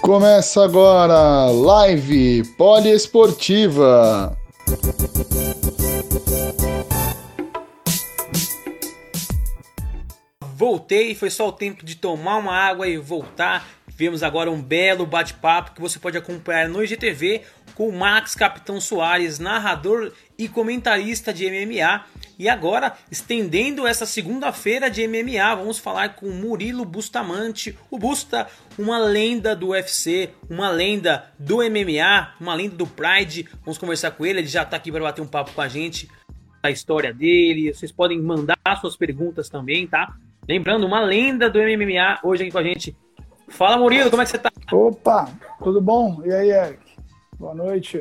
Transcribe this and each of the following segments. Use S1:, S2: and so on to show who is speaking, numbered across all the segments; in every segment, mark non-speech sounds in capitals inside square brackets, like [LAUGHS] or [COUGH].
S1: Começa agora live poliesportiva.
S2: Voltei, foi só o tempo de tomar uma água e voltar. Vemos agora um belo bate-papo que você pode acompanhar no IGTV com o Max Capitão Soares, narrador e comentarista de MMA. E agora, estendendo essa segunda-feira de MMA, vamos falar com Murilo Bustamante. O Busta, uma lenda do UFC, uma lenda do MMA, uma lenda do Pride. Vamos conversar com ele, ele já está aqui para bater um papo com a gente, a história dele. Vocês podem mandar suas perguntas também, tá? Lembrando, uma lenda do MMA hoje aqui com a gente. Fala, Murilo, como é que você tá?
S3: Opa, tudo bom? E aí, Eric? Boa noite.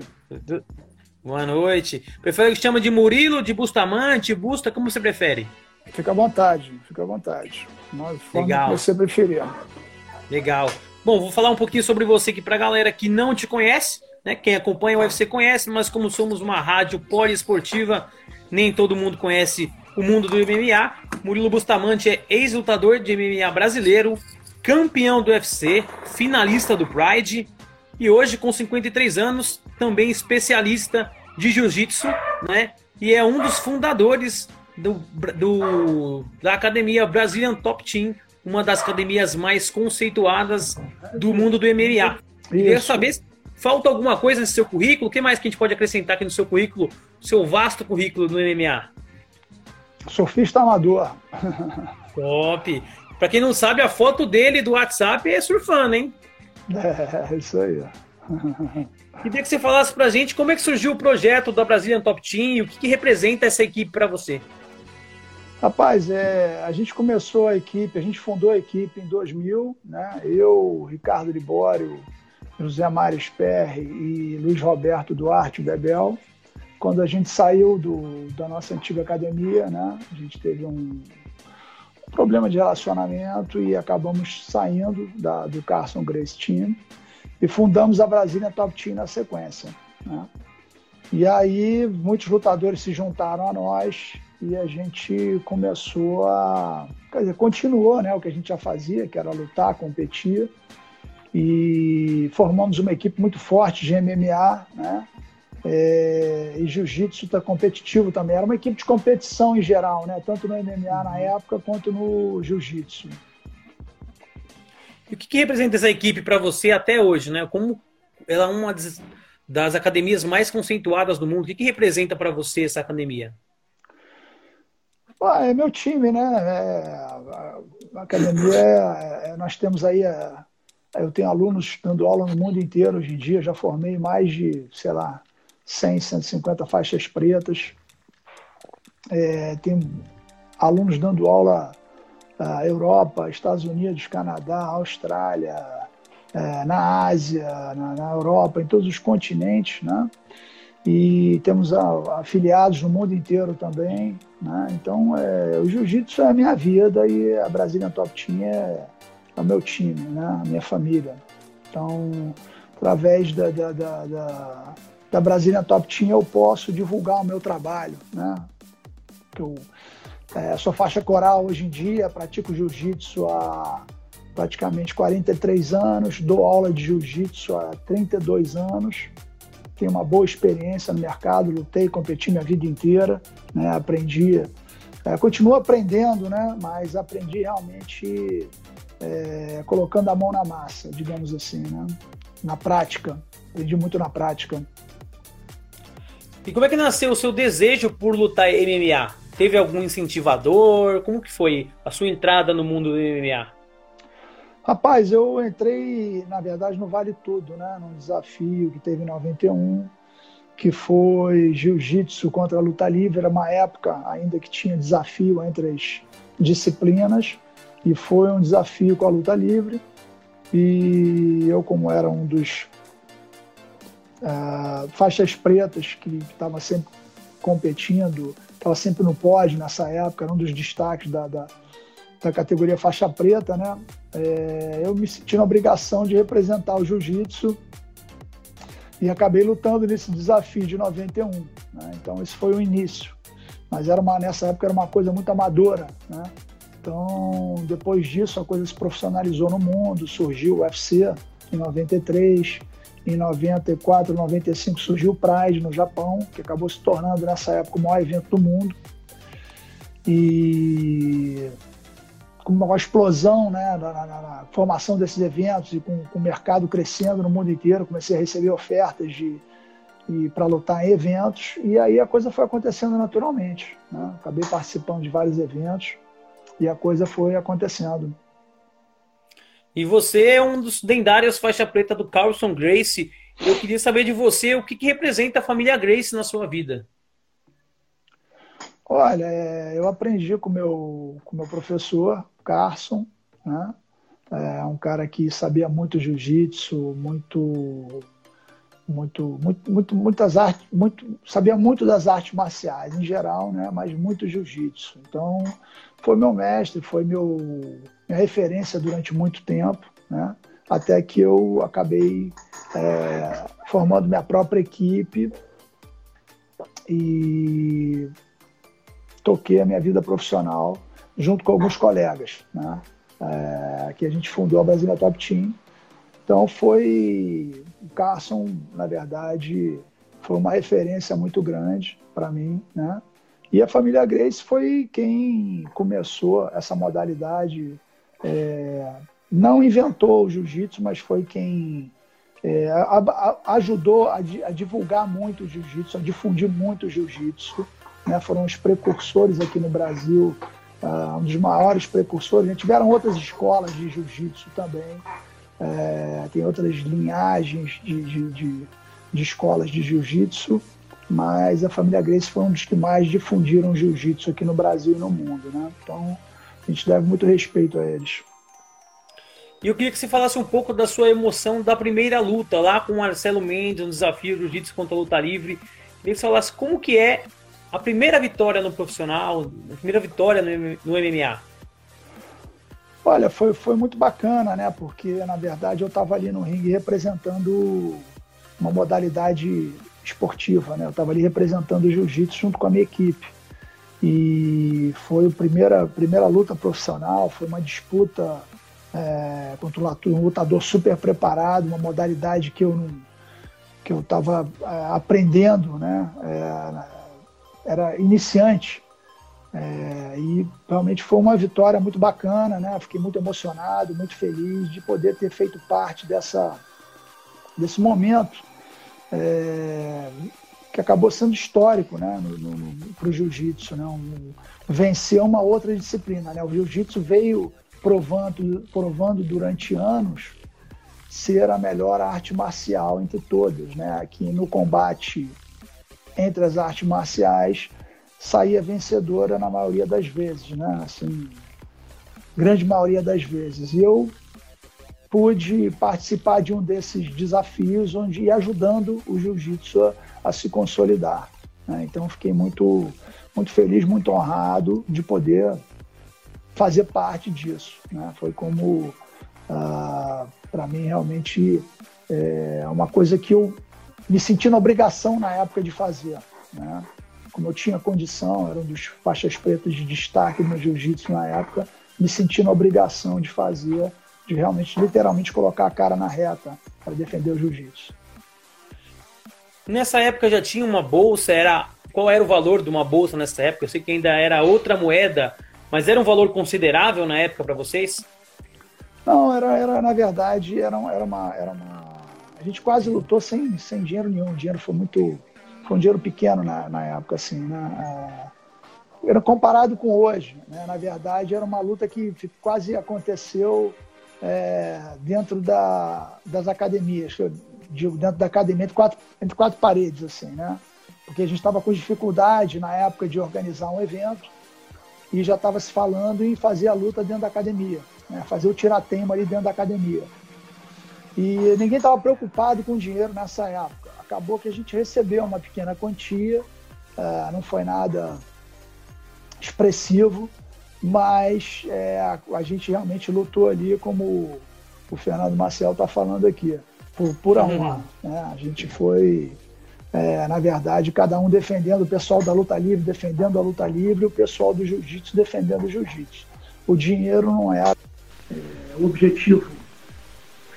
S2: Boa noite. Prefere que chama de Murilo, de Bustamante, Busta, como você prefere?
S3: Fica à vontade, fica à vontade. Nós
S2: Legal.
S3: que você preferir.
S2: Legal. Bom, vou falar um pouquinho sobre você aqui para a galera que não te conhece, né? Quem acompanha o UFC conhece, mas como somos uma rádio poliesportiva, nem todo mundo conhece o mundo do MMA. Murilo Bustamante é ex-lutador de MMA brasileiro, campeão do UFC, finalista do Pride e hoje com 53 anos, também especialista de jiu-jitsu, né? E é um dos fundadores do, do, da academia Brazilian Top Team, uma das academias mais conceituadas do mundo do MMA. Queria saber se falta alguma coisa no seu currículo, o que mais que a gente pode acrescentar aqui no seu currículo, seu vasto currículo no MMA?
S3: Surfista amador.
S2: Top. Pra quem não sabe, a foto dele do WhatsApp é surfando, hein?
S3: É, isso aí. [LAUGHS]
S2: Queria que você falasse pra gente como é que surgiu o projeto da Brazilian Top Team e o que, que representa essa equipe para você.
S3: Rapaz, é, a gente começou a equipe, a gente fundou a equipe em 2000, né? Eu, Ricardo Libório, José Mário Sperri e Luiz Roberto Duarte Bebel. Quando a gente saiu do, da nossa antiga academia, né? A gente teve um problema de relacionamento e acabamos saindo da, do Carson Grace Team e fundamos a Brasília Top Team na sequência. Né? E aí muitos lutadores se juntaram a nós e a gente começou a. Quer dizer, continuou né, o que a gente já fazia, que era lutar, competir. E formamos uma equipe muito forte de MMA, né? É, e jiu-jitsu está competitivo também. Era uma equipe de competição em geral, né? tanto no MMA na época quanto no jiu-jitsu.
S2: E o que, que representa essa equipe para você até hoje? Né? Como ela é uma das, das academias mais conceituadas do mundo, o que, que representa para você essa academia?
S3: é meu time, né? É, a, a academia, é, é, nós temos aí, é, eu tenho alunos dando aula no mundo inteiro hoje em dia, já formei mais de, sei lá, 100, 150 faixas pretas. É, tem alunos dando aula na Europa, Estados Unidos, Canadá, Austrália, é, na Ásia, na, na, Europa, em todos os continentes, né? E temos afiliados no mundo inteiro também, né? Então, é, o jiu-jitsu é a minha vida e a Brasília Top Team é, é o meu time, né? A minha família. Então, através da, da, da, da da Brasília Top Team eu posso divulgar o meu trabalho, né? Eu é, sou faixa coral hoje em dia, pratico jiu-jitsu há praticamente 43 anos, dou aula de jiu-jitsu há 32 anos, tenho uma boa experiência no mercado, lutei, competi minha vida inteira, né? aprendi, é, continuo aprendendo, né? mas aprendi realmente é, colocando a mão na massa, digamos assim, né? na prática, aprendi muito na prática.
S2: E como é que nasceu o seu desejo por lutar MMA? Teve algum incentivador? Como que foi a sua entrada no mundo do MMA?
S3: Rapaz, eu entrei, na verdade, no Vale Tudo, né? Num desafio que teve em 91, que foi jiu-jitsu contra a luta livre. Era uma época ainda que tinha desafio entre as disciplinas, e foi um desafio com a luta livre. E eu, como era um dos uh, faixas pretas que estava sempre competindo, estava sempre no pódio nessa época, era um dos destaques da, da, da categoria faixa preta, né? É, eu me senti na obrigação de representar o jiu-jitsu e acabei lutando nesse desafio de 91. Né? Então esse foi o início, mas era uma nessa época era uma coisa muito amadora, né? Então depois disso a coisa se profissionalizou no mundo, surgiu o UFC em 93, em 94, 95 surgiu o Pride no Japão, que acabou se tornando nessa época o maior evento do mundo. E com uma explosão né, na, na, na, formação desses eventos e com, com, o mercado crescendo no mundo inteiro, comecei a receber ofertas de para lutar em eventos e aí a coisa foi acontecendo naturalmente. Né? Acabei participando de vários eventos e a coisa foi acontecendo.
S2: E você é um dos lendários faixa preta do Carlson Grace. Eu queria saber de você o que, que representa a família Grace na sua vida.
S3: Olha, é, eu aprendi com meu, com meu professor, Carson, né? É um cara que sabia muito jiu-jitsu, muito, muito, muito, muito, muitas artes, muito, sabia muito das artes marciais em geral, né? Mas muito jiu-jitsu. Então, foi meu mestre, foi meu minha referência durante muito tempo, né? Até que eu acabei é, formando minha própria equipe e toquei a minha vida profissional junto com alguns colegas, né? É, que a gente fundou a Brasília Top Team. Então foi o Carson, na verdade, foi uma referência muito grande para mim, né? E a família Grace foi quem começou essa modalidade, é, não inventou o jiu-jitsu, mas foi quem é, a, a, ajudou a, a, divulgar muito o jiu-jitsu, a difundir muito o jiu-jitsu. Né? Foram os precursores aqui no Brasil uh, um dos maiores precursores. Já tiveram outras escolas de jiu-jitsu também, é, tem outras linhagens de, de, de, de escolas de jiu-jitsu, mas a família Grace foi um dos que mais difundiram jiu-jitsu aqui no Brasil e no mundo. Né? Então a gente deve muito respeito a eles.
S2: E eu queria que você falasse um pouco da sua emoção da primeira luta lá com o Marcelo Mendes, no desafio Jiu-Jitsu contra a luta livre. Eu queria que você falasse como que é a primeira vitória no profissional, a primeira vitória no, no MMA?
S3: Olha, foi, foi muito bacana, né? Porque, na verdade, eu estava ali no ringue representando uma modalidade esportiva, né? Eu estava ali representando o jiu-jitsu junto com a minha equipe. E foi a primeira, primeira luta profissional, foi uma disputa é, contra um lutador super preparado, uma modalidade que eu não que eu estava é, aprendendo, né? É, era iniciante. É, e realmente foi uma vitória muito bacana, né? Fiquei muito emocionado, muito feliz de poder ter feito parte dessa, desse momento é, que acabou sendo histórico né? para o jiu-jitsu. Né? Um, vencer uma outra disciplina. Né? O jiu-jitsu veio provando, provando durante anos ser a melhor arte marcial entre todas. Né? Aqui no combate entre as artes marciais saía vencedora na maioria das vezes, né? Assim, grande maioria das vezes. E eu pude participar de um desses desafios onde ia ajudando o jiu-jitsu a, a, se consolidar. Né? Então fiquei muito, muito feliz, muito honrado de poder fazer parte disso. Né? Foi como, ah, para mim, realmente é uma coisa que eu me sentindo obrigação na época de fazer. Né? Como eu tinha condição, era um dos faixas pretas de destaque no jiu-jitsu na época, me sentindo obrigação de fazer, de realmente, literalmente, colocar a cara na reta para defender o jiu-jitsu.
S2: Nessa época já tinha uma bolsa, era qual era o valor de uma bolsa nessa época? Eu sei que ainda era outra moeda, mas era um valor considerável na época para vocês?
S3: Não, era, era na verdade, era, era, uma, era uma a gente quase lutou sem, sem dinheiro nenhum. O dinheiro foi muito. Foi um dinheiro pequeno na, na época, assim, né? É, era comparado com hoje. Né? Na verdade, era uma luta que quase aconteceu é, dentro da, das academias, digo, dentro da academia, entre quatro, entre quatro paredes, assim, né? Porque a gente estava com dificuldade na época de organizar um evento e já estava se falando em fazer a luta dentro da academia, né? fazer o tiratema ali dentro da academia. E ninguém estava preocupado com dinheiro nessa época. Acabou que a gente recebeu uma pequena quantia, uh, não foi nada expressivo, mas é, a, a, gente realmente lutou ali, como o Fernando Marcel está falando aqui, por pura uhum. honra. Né? A gente foi, é, na verdade, cada um defendendo, o pessoal da luta livre defendendo a luta livre, e o pessoal do jiu-jitsu defendendo o jiu-jitsu. O dinheiro não era é, o objetivo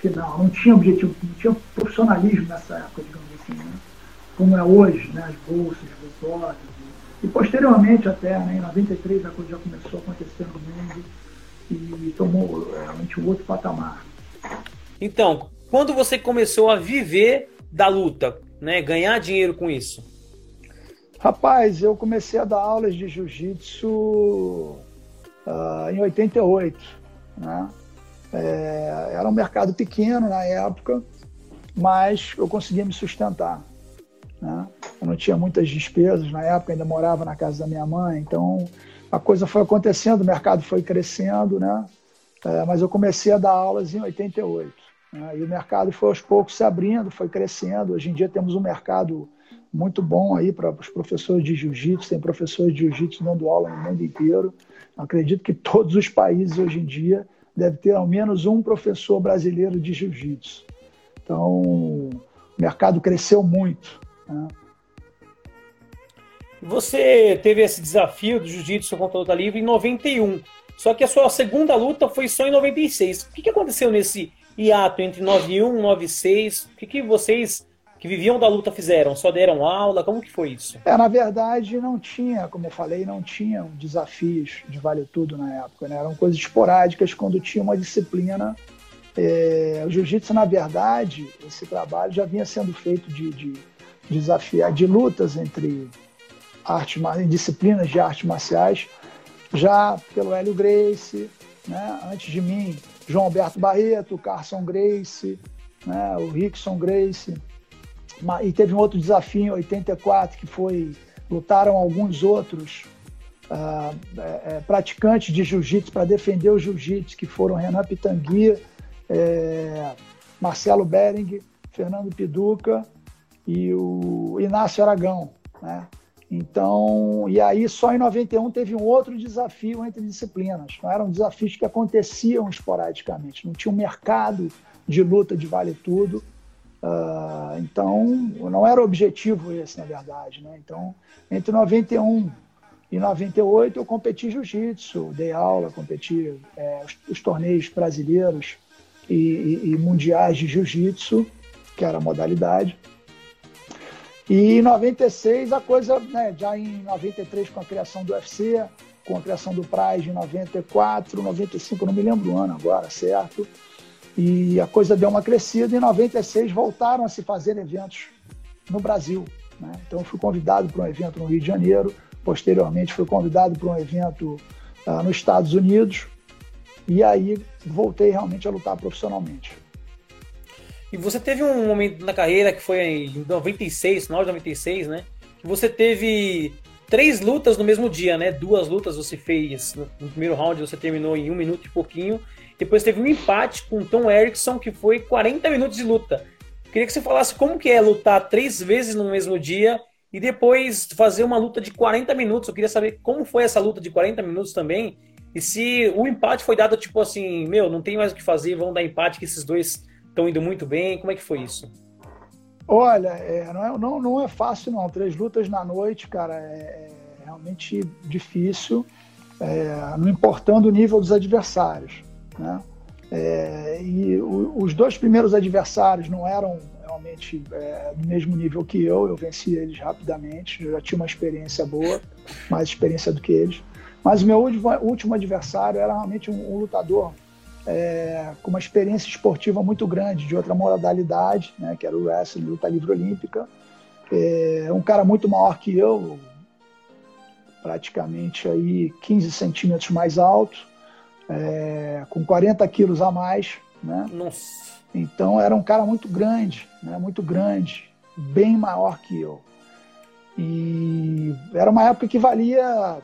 S3: final, não tinha objetivo, não tinha profissionalismo nessa época, digamos assim, né? como é hoje, né? as bolsas, os e posteriormente até, né, em 93 a coisa já começou a acontecer no mundo e tomou realmente um outro patamar.
S2: Então, quando você começou a viver da luta, né, ganhar dinheiro com isso?
S3: Rapaz, eu comecei a dar aulas de jiu-jitsu uh, em 88, né? É, era um mercado pequeno na época, mas eu conseguia me sustentar. Né? Eu não tinha muitas despesas na época, ainda morava na casa da minha mãe, então a coisa foi acontecendo, o mercado foi crescendo, né? É, mas eu comecei a dar aulas em 88. Né? E o mercado foi aos poucos se abrindo, foi crescendo. Hoje em dia temos um mercado muito bom aí para os professores de jiu-jitsu, tem professores de jiu-jitsu dando aula no mundo inteiro. Acredito que todos os países hoje em dia devem ter ao menos um professor brasileiro de jiu-jitsu. Então, o mercado cresceu muito. Né?
S2: Você teve esse desafio do jiu-jitsu contra a luta livre em 91. Só que a sua segunda luta foi só em 96. O que aconteceu nesse hiato entre 91 e 96? O que, que vocês que viviam da luta fizeram? Só deram aula? Como que foi isso?
S3: É, na verdade, não tinha, como eu falei, não tinham desafios de vale tudo na época. Né? Eram coisas esporádicas quando tinha uma disciplina. É, o jiu-jitsu, na verdade, esse trabalho já vinha sendo feito de, de desafiar, de lutas entre arte, disciplinas de artes marciais, já pelo Hélio Grace, né? antes de mim, João Alberto Barreto, Carson Grace, né? o Rickson Grace. E teve um outro desafio em 84, que foi, lutaram alguns outros uh, é, praticantes de jiu-jitsu para defender o jiu-jitsu, que foram Renan Pitangui, é, Marcelo Bering, Fernando Piduca e o Inácio Aragão, né? Então, e aí só em 91 teve um outro desafio entre disciplinas. Não eram desafios que aconteciam esporadicamente, não tinha um mercado de luta de vale tudo. Uh, então, não era objetivo esse, na verdade. Né? Então, entre 91 e 98 eu competi jiu-jitsu, dei aula, competi é, os, os, torneios brasileiros e, e, e mundiais de jiu-jitsu, que era a modalidade. E em 96 a coisa, né, já em 93 com a criação do UFC, com a criação do Pride em 94, 95, não me lembro o ano agora, certo? E a coisa deu uma crescida e em 96 voltaram a se fazer eventos no Brasil. Né? Então fui convidado para um evento no Rio de Janeiro, posteriormente fui convidado para um evento uh, nos Estados Unidos e aí voltei realmente a lutar profissionalmente.
S2: E você teve um momento na carreira que foi em 96, 9 de 96, né? Que você teve três lutas no mesmo dia, né? Duas lutas você fez no primeiro round, você terminou em um minuto e pouquinho. Depois teve um empate com Tom Erickson, que foi 40 minutos de luta. Queria que você falasse como que é lutar três vezes no mesmo dia e depois fazer uma luta de 40 minutos. Eu queria saber como foi essa luta de 40 minutos também. E se o empate foi dado tipo assim, meu, não tem mais o que fazer, vamos dar empate que esses dois estão indo muito bem? Como é que foi isso?
S3: Olha, é, não, é, não, não é fácil não. Três lutas na noite, cara, é, é realmente difícil, é, não importando o nível dos adversários. Né? É, e o, os dois primeiros adversários não eram realmente é, do mesmo nível que eu, eu venci eles rapidamente, eu já tinha uma experiência boa, mais experiência do que eles. Mas o meu último, adversário era realmente um, um lutador é, com uma experiência esportiva muito grande de outra modalidade, né, que era o wrestling, luta livre olímpica. É um cara muito maior que eu, praticamente aí 15 centímetros mais alto, é, com 40 quilos a mais. Né?
S2: Nossa.
S3: Então era um cara muito grande, né, muito grande, bem maior que eu. E era uma época que valia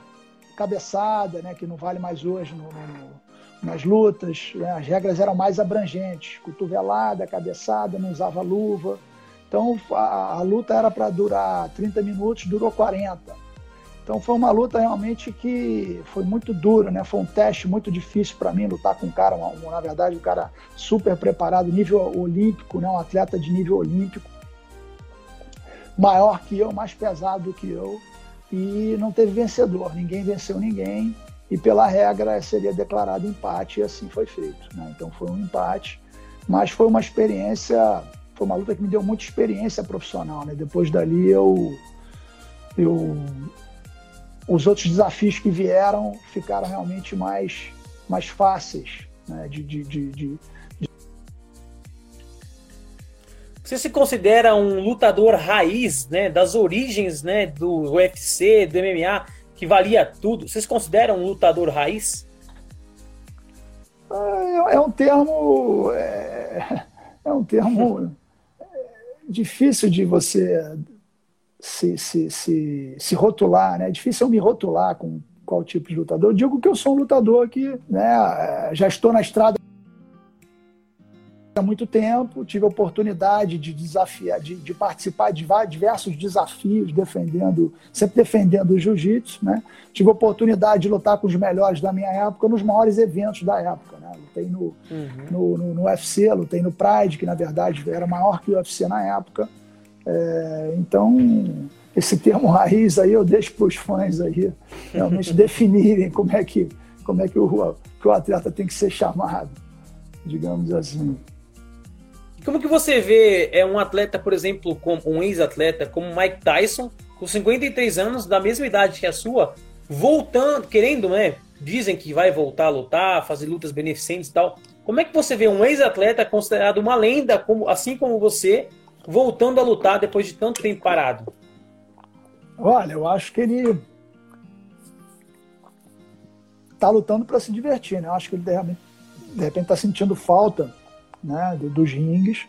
S3: cabeçada, né, que não vale mais hoje no, no nas lutas, né? as regras eram mais abrangentes, cotovelada, cabeçada, não usava luva. Então a, a luta era para durar 30 minutos, durou 40. Então foi uma luta realmente que foi muito dura, né? Foi um teste muito difícil para mim lutar com um cara, na verdade, um cara super preparado, nível olímpico, né? Um atleta de nível olímpico, maior que eu, mais pesado do que eu, e não teve vencedor. Ninguém venceu ninguém e pela regra seria declarado empate e assim foi feito. Né? Então foi um empate, mas foi uma experiência, foi uma luta que me deu muita experiência profissional. Né? Depois dali eu eu os outros desafios que vieram ficaram realmente mais, mais fáceis né, de, de, de, de,
S2: Você se considera um lutador raiz, né, das origens, né, do UFC, do MMA, que valia tudo? Você se considera um lutador raiz?
S3: É, é um termo, é, é um termo [LAUGHS] difícil de você se, se, se, se rotular, né? É difícil eu me rotular com qual tipo de lutador. Eu digo que eu sou um lutador que né, já estou na estrada há muito tempo, tive a oportunidade de desafiar, de, de, participar de diversos desafios, defendendo, sempre defendendo o jiu-jitsu, né? Tive a oportunidade de lutar com os melhores da minha época nos maiores eventos da época, né? Lutei no, uhum. no, no, no, UFC, lutei no Pride, que na verdade era maior que o UFC na época. É, então, esse termo raiz aí eu deixo para os fãs aí [LAUGHS] realmente definirem como é que, como é que o, que o atleta tem que ser chamado, digamos assim.
S2: Como que você vê é um atleta, por exemplo, como um ex-atleta como Mike Tyson, com 53 anos, da mesma idade que a sua, voltando, querendo, né? Dizem que vai voltar a lutar, fazer lutas beneficentes e tal. Como é que você vê um ex-atleta considerado uma lenda, como, assim como você, voltando a lutar depois de tanto tempo parado?
S3: Olha, eu acho que ele está lutando para se divertir, né? Eu acho que ele de repente, de repente está sentindo falta, né, dos rings.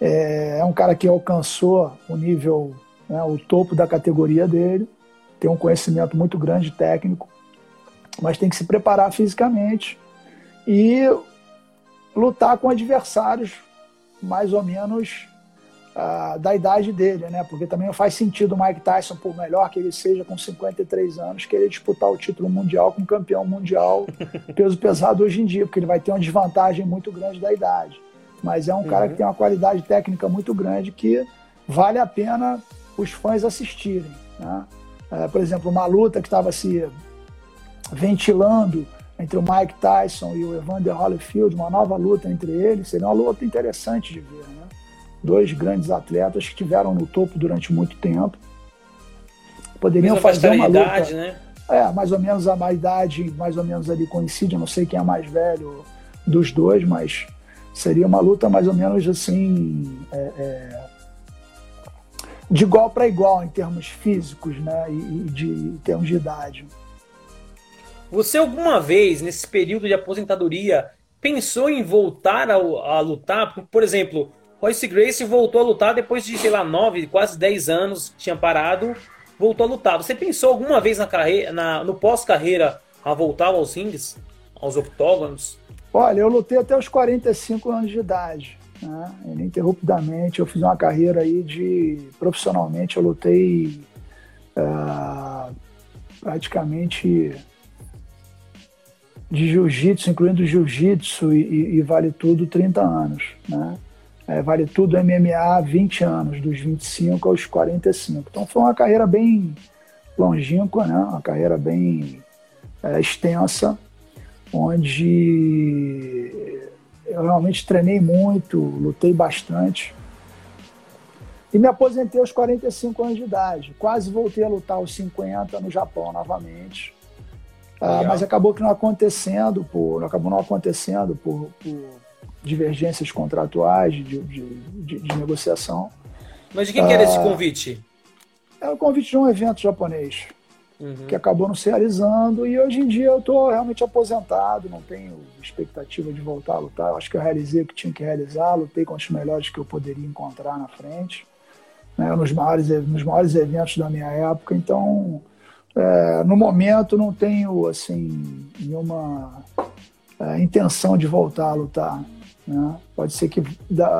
S3: É, é, um cara que alcançou o nível, né, o topo da categoria dele, tem um conhecimento muito grande técnico, mas tem que se preparar fisicamente e lutar com adversários mais ou menos uh, da idade dele, né? Porque também não faz sentido o Mike Tyson, por melhor que ele seja, com 53 anos, querer disputar o título mundial com um campeão mundial [LAUGHS] peso pesado hoje em dia, porque ele vai ter uma desvantagem muito grande da idade. Mas é um uhum. cara que tem uma qualidade técnica muito grande que vale a pena os fãs assistirem. Né? É, por exemplo, uma luta que estava se ventilando entre o Mike Tyson e o Evander Holyfield, uma nova luta entre eles, seria uma luta interessante de ver. Né? dois grandes atletas que estiveram no topo durante muito tempo. Poderiam fazer uma luta. Né? É, mais ou menos a idade, mais ou menos ali coincide, eu não sei quem é mais velho dos dois, mas seria uma luta mais ou menos assim. É, é, de igual para igual em termos físicos né, e, de em termos de idade.
S2: Você alguma vez, nesse período de aposentadoria, pensou em voltar a, a lutar? Por exemplo, Royce Grace voltou a lutar depois de, sei lá, nove, quase dez anos, tinha parado, voltou a lutar. Você pensou alguma vez na carreira, na, no pós-carreira a voltar aos rings, aos octógonos?
S3: Olha, eu lutei até os 45 anos de idade, né? ininterruptamente. Eu fiz uma carreira aí de. Profissionalmente, eu lutei uh, praticamente de jiu-jitsu, incluindo jiu-jitsu e, e, e, vale tudo, 30 anos, né? É, vale tudo MMA 20 anos, dos 25 aos 45. Então foi uma carreira bem longínqua, né? uma carreira bem é, extensa, onde eu realmente treinei muito, lutei bastante. E me aposentei aos 45 anos de idade. Quase voltei a lutar aos 50 no Japão novamente. Ah, mas acabou que não acontecendo, por, acabou não acontecendo por, por divergências contratuais, de, de, de, de negociação.
S2: Mas de quem que era esse ah, convite?
S3: Era o convite de um evento japonês, uhum. que acabou não se realizando, e hoje em dia eu estou realmente aposentado, não tenho expectativa de voltar a lutar. Eu acho que eu realizei o que tinha que realizar, lutei com os melhores que eu poderia encontrar na frente, né, nos, maiores, nos maiores eventos da minha época, então. É, no momento não tenho assim nenhuma é, intenção de voltar a lutar. Né? Pode ser que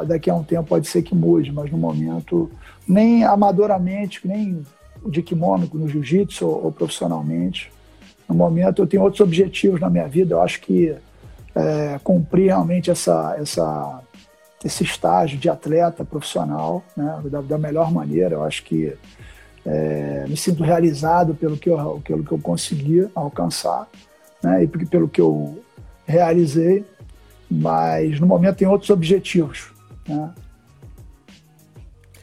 S3: daqui a um tempo pode ser que mude, mas no momento, nem amadoramente, nem de kimono no jiu-jitsu ou, ou, profissionalmente. No momento eu tenho outros objetivos na minha vida. Eu acho que é, cumprir realmente essa, essa, esse estágio de atleta profissional né, da, da melhor maneira. Eu acho que é, me sinto realizado pelo que eu, pelo que eu consegui alcançar né, e pelo que eu realizei, mas no momento tem outros objetivos. Né?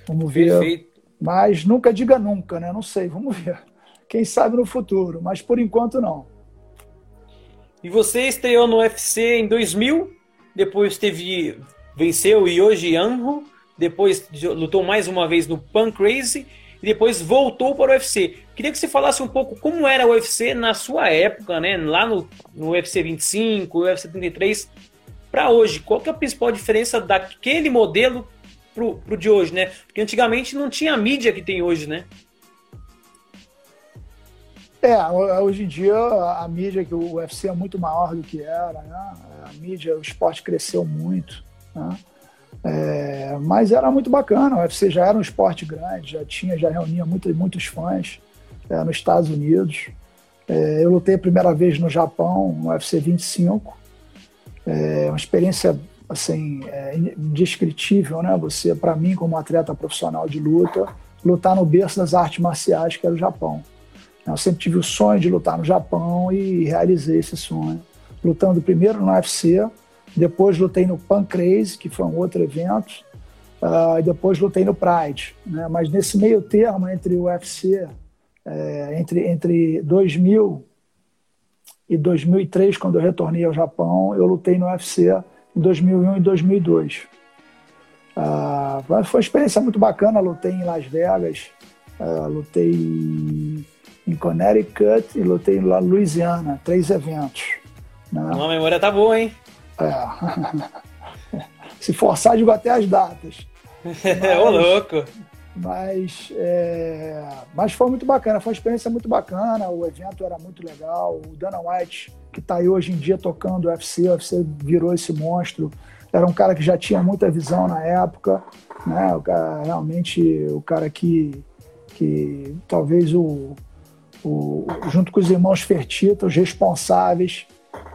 S3: Vamos ver. Mas nunca diga nunca, né? Não sei, vamos ver. Quem sabe no futuro, mas por enquanto não.
S2: E você estreou no UFC em 2000, depois teve venceu Yoji Anho, depois lutou mais uma vez no Pan Crazy e depois voltou para o UFC. Queria que você falasse um pouco como era o UFC na sua época, né? Lá no, no UFC 25, UFC 33, para hoje. Qual que é a principal diferença daquele modelo pro, pro de hoje, né? Porque antigamente não tinha a mídia que tem hoje, né?
S3: É, hoje em dia a mídia que o UFC é muito maior do que era, né? A mídia, o esporte cresceu muito, né? É, mas era muito bacana, o UFC já era um esporte grande, já tinha, já reunia muito, muitos fãs é, nos Estados Unidos. É, eu lutei a primeira vez no Japão, no UFC 25. É uma experiência assim, é, indescritível, né? Você, para mim, como atleta profissional de luta, lutar no berço das artes marciais, que era o Japão. Eu sempre tive o sonho de lutar no Japão e realizei esse sonho. Lutando primeiro no UFC, depois lutei no Pancrase, que foi um outro evento, uh, e depois lutei no Pride. Né? Mas nesse meio termo entre o UFC, é, entre, entre 2000 e 2003, quando eu retornei ao Japão, eu lutei no UFC em 2001 e 2002. Uh, foi uma experiência muito bacana, lutei em Las Vegas, uh, lutei em Connecticut e lutei em Louisiana, três eventos.
S2: Né? A memória tá boa, hein?
S3: É. [LAUGHS] Se forçar, digo até as datas. [LAUGHS]
S2: Ô, louco!
S3: Mas, é, mas foi muito bacana, foi uma experiência muito bacana. O evento era muito legal. O Dana White, que está aí hoje em dia tocando o UFC, o UFC virou esse monstro. Era um cara que já tinha muita visão na época, né? O cara, realmente o cara que, que talvez o, o junto com os irmãos Fertita, os responsáveis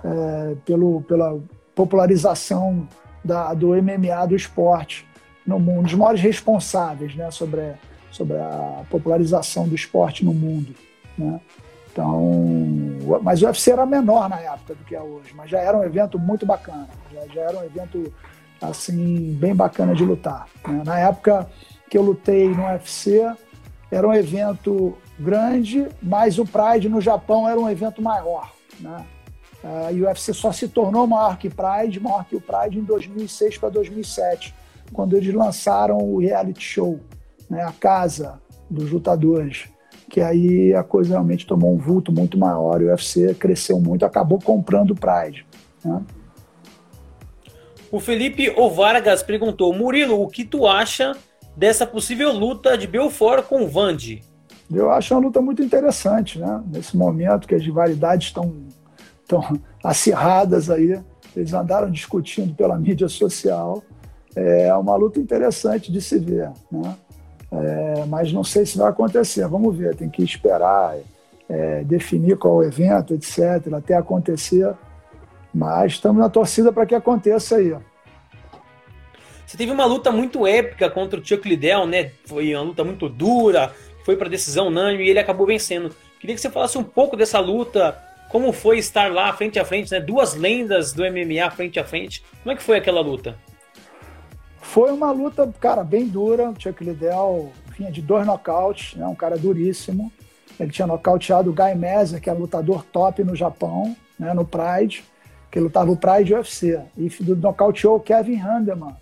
S3: é, pelo, pela popularização da, do MMA, do esporte no mundo, os maiores responsáveis né, sobre, sobre a popularização do esporte no mundo. Né? Então, mas o UFC era menor na época do que é hoje, mas já era um evento muito bacana, já, já era um evento assim bem bacana de lutar. Né? Na época que eu lutei no UFC, era um evento grande, mas o Pride no Japão era um evento maior. Né? Uh, e o UFC só se tornou maior que Pride, maior que o Pride em 2006 para 2007, quando eles lançaram o reality show, né, a casa dos lutadores, que aí a coisa realmente tomou um vulto muito maior, e o UFC cresceu muito, acabou comprando o Pride. Né?
S2: O Felipe Ovargas perguntou, Murilo, o que tu acha dessa possível luta de Belfort com Vande?
S3: Eu acho uma luta muito interessante, né? Nesse momento que as rivalidades estão estão acirradas aí, eles andaram discutindo pela mídia social. É uma luta interessante de se ver, né? É, mas não sei se vai acontecer. Vamos ver, tem que esperar, é, definir qual o evento, etc., até acontecer. Mas estamos na torcida para que aconteça aí.
S2: Você teve uma luta muito épica contra o Chuck Liddell, né? Foi uma luta muito dura, foi para decisão unânime e ele acabou vencendo. Queria que você falasse um pouco dessa luta, como foi estar lá frente a frente, né? Duas lendas do MMA frente a frente. Como é que foi aquela luta?
S3: Foi uma luta, cara, bem dura. O Chuck Liddell vinha de dois nocautes, né? Um cara duríssimo. Ele tinha nocauteado o Guy Messer, que é lutador top no Japão, né? No Pride, que lutava no Pride UFC. E nocauteou o Kevin Handeman,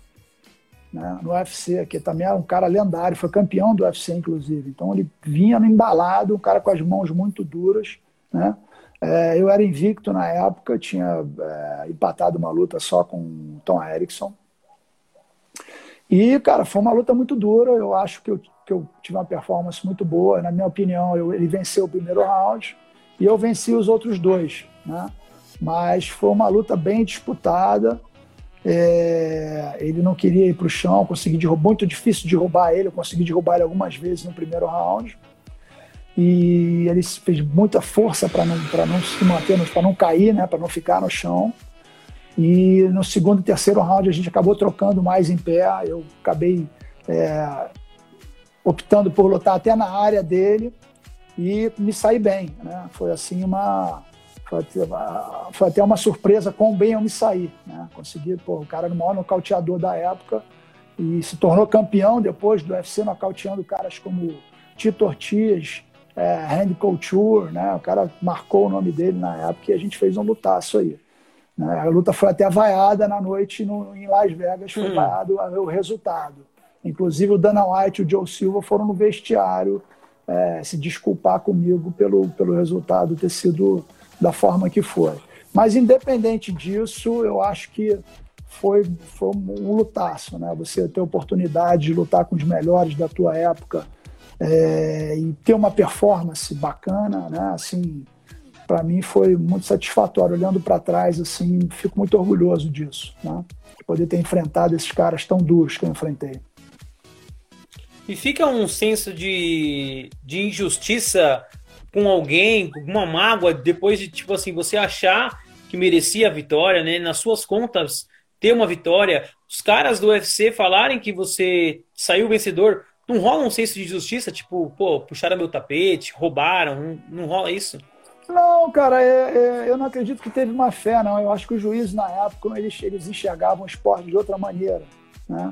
S3: né, no UFC, que também era um cara lendário, foi campeão do UFC, inclusive. Então ele vinha embalado, um cara com as mãos muito duras, né? É, eu era invicto na época, tinha é, empatado uma luta só com o Tom Erickson. E, cara, foi uma luta muito dura. Eu acho que eu, que eu tive uma performance muito boa. Na minha opinião, eu, ele venceu o primeiro round e eu venci os outros dois. Né? Mas foi uma luta bem disputada. É, ele não queria ir para o chão, consegui derrubar, muito difícil de derrubar ele. Eu consegui derrubar ele algumas vezes no primeiro round. e ele fez muita força para não, não se manter, para não cair, né, para não ficar no chão. E no segundo e terceiro round a gente acabou trocando mais em pé. Eu acabei é, optando por lutar até na área dele e me saí bem. Né? Foi assim uma. Foi até, uma surpresa quão bem eu me saí. Né? Consegui, pô, o cara era o maior nocauteador da época e se tornou campeão depois do UFC, nocauteando caras como Tito Ortiz, é, Randy Couture, né? O cara marcou o nome dele na época e a gente fez um lutaço aí. Né? A luta foi até vaiada na noite no, em Las Vegas, foi hum. vaiado o resultado. Inclusive o Dana White e o Joe Silva foram no vestiário é, se desculpar comigo pelo, pelo resultado ter sido da forma que foi. Mas independente disso, eu acho que foi, foi um lutaço, né? Você ter a oportunidade de lutar com os melhores da tua época é, e ter uma performance bacana, né? Assim, para mim foi muito satisfatório. Olhando para trás, assim, fico muito orgulhoso disso, né? De poder ter enfrentado esses caras tão duros que eu enfrentei.
S2: E fica um senso de, de injustiça com alguém, com uma mágoa, depois de, tipo assim, você achar que merecia a vitória, né? Nas suas contas, ter uma vitória. Os caras do UFC falarem que você saiu vencedor não rola um senso de justiça? Tipo, pô, puxaram meu tapete, roubaram, não rola isso?
S3: Não, cara, é, é, eu não acredito que teve uma fé, não. Eu acho que os juízes, na época, eles, eles enxergavam o esporte de outra maneira, né?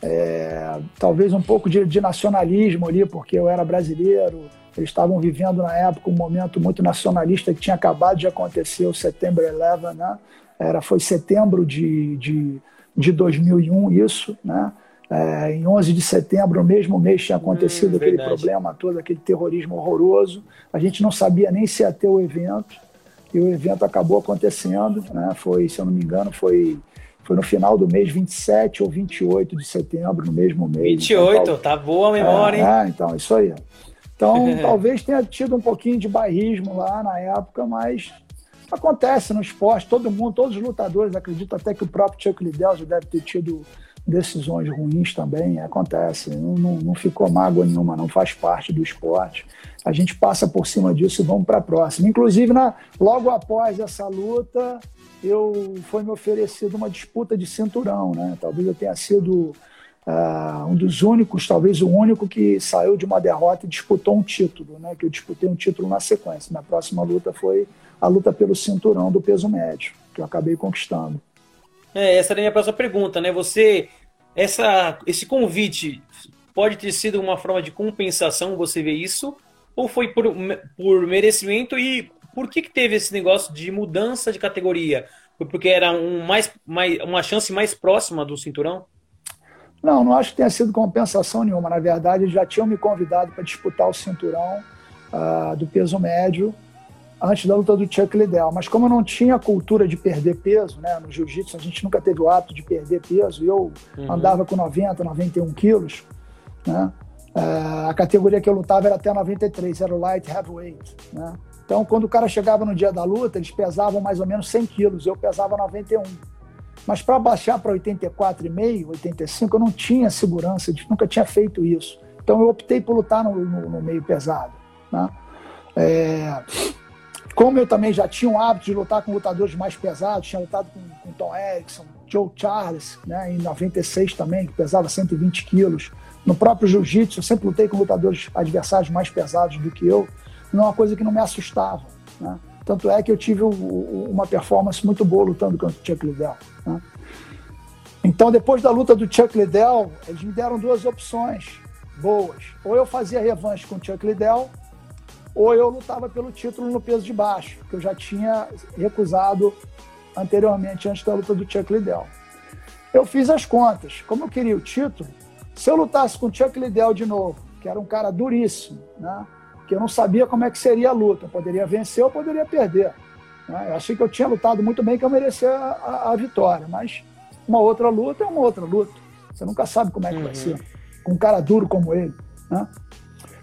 S3: É, talvez um pouco de, de, nacionalismo ali, porque eu era brasileiro, eles estavam vivendo na época um momento muito nacionalista que tinha acabado de acontecer, o Setembro 11, né? Era, foi setembro de, de, de 2001 isso, né? É, em 11 de setembro, no mesmo mês, tinha acontecido hum, aquele problema todo, aquele terrorismo horroroso. A gente não sabia nem se ia ter o evento, e o evento acabou acontecendo. Né? Foi, se eu não me engano, foi, foi no final do mês 27 ou 28 de setembro, no mesmo mês.
S2: 28, então, tá boa a memória,
S3: é,
S2: hein?
S3: É, então, isso aí. Então, [LAUGHS] talvez tenha tido um pouquinho de bairrismo lá na época, mas acontece no esporte, todo mundo, todos os lutadores, acredito até que o próprio Chuck Liddell já deve ter tido decisões ruins também, acontece. Não, não, não, ficou mágoa nenhuma, não faz parte do esporte. A gente passa por cima disso e vamos para a próxima. Inclusive, na, logo após essa luta, eu foi me oferecido uma disputa de cinturão. Né? Talvez eu tenha sido uh, um dos únicos, talvez o único que saiu de uma derrota e disputou um título, né? que eu disputei um título na sequência. Minha próxima luta foi a luta pelo cinturão do peso médio, que eu acabei conquistando.
S2: É, essa era a minha próxima pergunta, né? Você, essa, esse convite pode ter sido uma forma de compensação, você vê isso? Ou foi por, por merecimento? E por que, que teve esse negócio de mudança de categoria? Foi porque era um mais, mais, uma chance mais próxima do cinturão?
S3: Não, não acho que tenha sido compensação nenhuma. Na verdade, já tinham me convidado para disputar o cinturão uh, do peso médio antes da luta do Chuck Liddell. Mas como eu não tinha a cultura de perder peso, né? No jiu-jitsu a gente nunca teve o hábito de perder peso. Eu uhum. andava com 90, 91 quilos, né? Uh, a categoria que eu lutava era até 93, era o light heavyweight, né? Então, quando o cara chegava no dia da luta, eles pesavam mais ou menos 100 quilos, eu pesava 91. Mas para baixar para 84,5, 85, eu não tinha segurança, nunca tinha feito isso. Então, eu optei por lutar no, no, no meio pesado. Né? É, como eu também já tinha o hábito de lutar com lutadores mais pesados, tinha lutado com, com Tom Erickson, Joe Charles, né, em 96 também, que pesava 120 quilos. No próprio jiu-jitsu, eu sempre lutei com lutadores adversários mais pesados do que eu. Não é uma coisa que não me assustava. Né? Tanto é que eu tive uma performance muito boa lutando contra o Chuck Liddell. Né? Então, depois da luta do Chuck Liddell, eles me deram duas opções boas. Ou eu fazia revanche com o Chuck Liddell, ou eu lutava pelo título no peso de baixo, que eu já tinha recusado anteriormente, antes da luta do Chuck Liddell. Eu fiz as contas. Como eu queria o título, se eu lutasse com o Chuck Liddell de novo, que era um cara duríssimo, né? que eu não sabia como é que seria a luta, eu poderia vencer ou poderia perder. Né? Eu achei que eu tinha lutado muito bem, que eu merecia a, a, a, vitória, mas uma outra luta é uma outra luta. Você nunca sabe como é que uhum. vai ser, com um cara duro como ele. Né?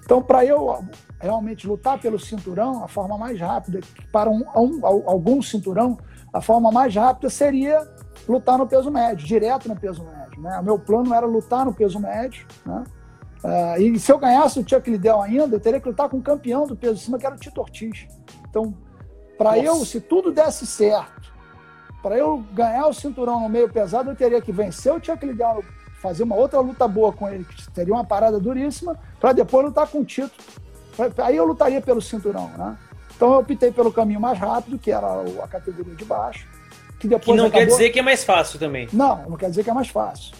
S3: Então, para eu realmente lutar pelo cinturão, a forma mais rápida, para um, um, algum cinturão, a forma mais rápida seria lutar no peso médio, direto no peso médio. Né? O meu plano era lutar no peso médio, né? Uh, e se eu ganhasse o Chuck Liddell ainda, eu teria que lutar com o campeão do peso de cima, que era o Tito Ortiz. Então, para eu, se tudo desse certo, para eu ganhar o cinturão no meio pesado, eu teria que vencer o Chuck Liddell, fazer uma outra luta boa com ele, que seria uma parada duríssima, para depois lutar com o Tito. Aí eu lutaria pelo cinturão, né? Então eu optei pelo caminho mais rápido, que era a categoria de baixo.
S2: Que, depois que não acabou... quer dizer que é mais fácil também.
S3: Não, não quer dizer que é mais fácil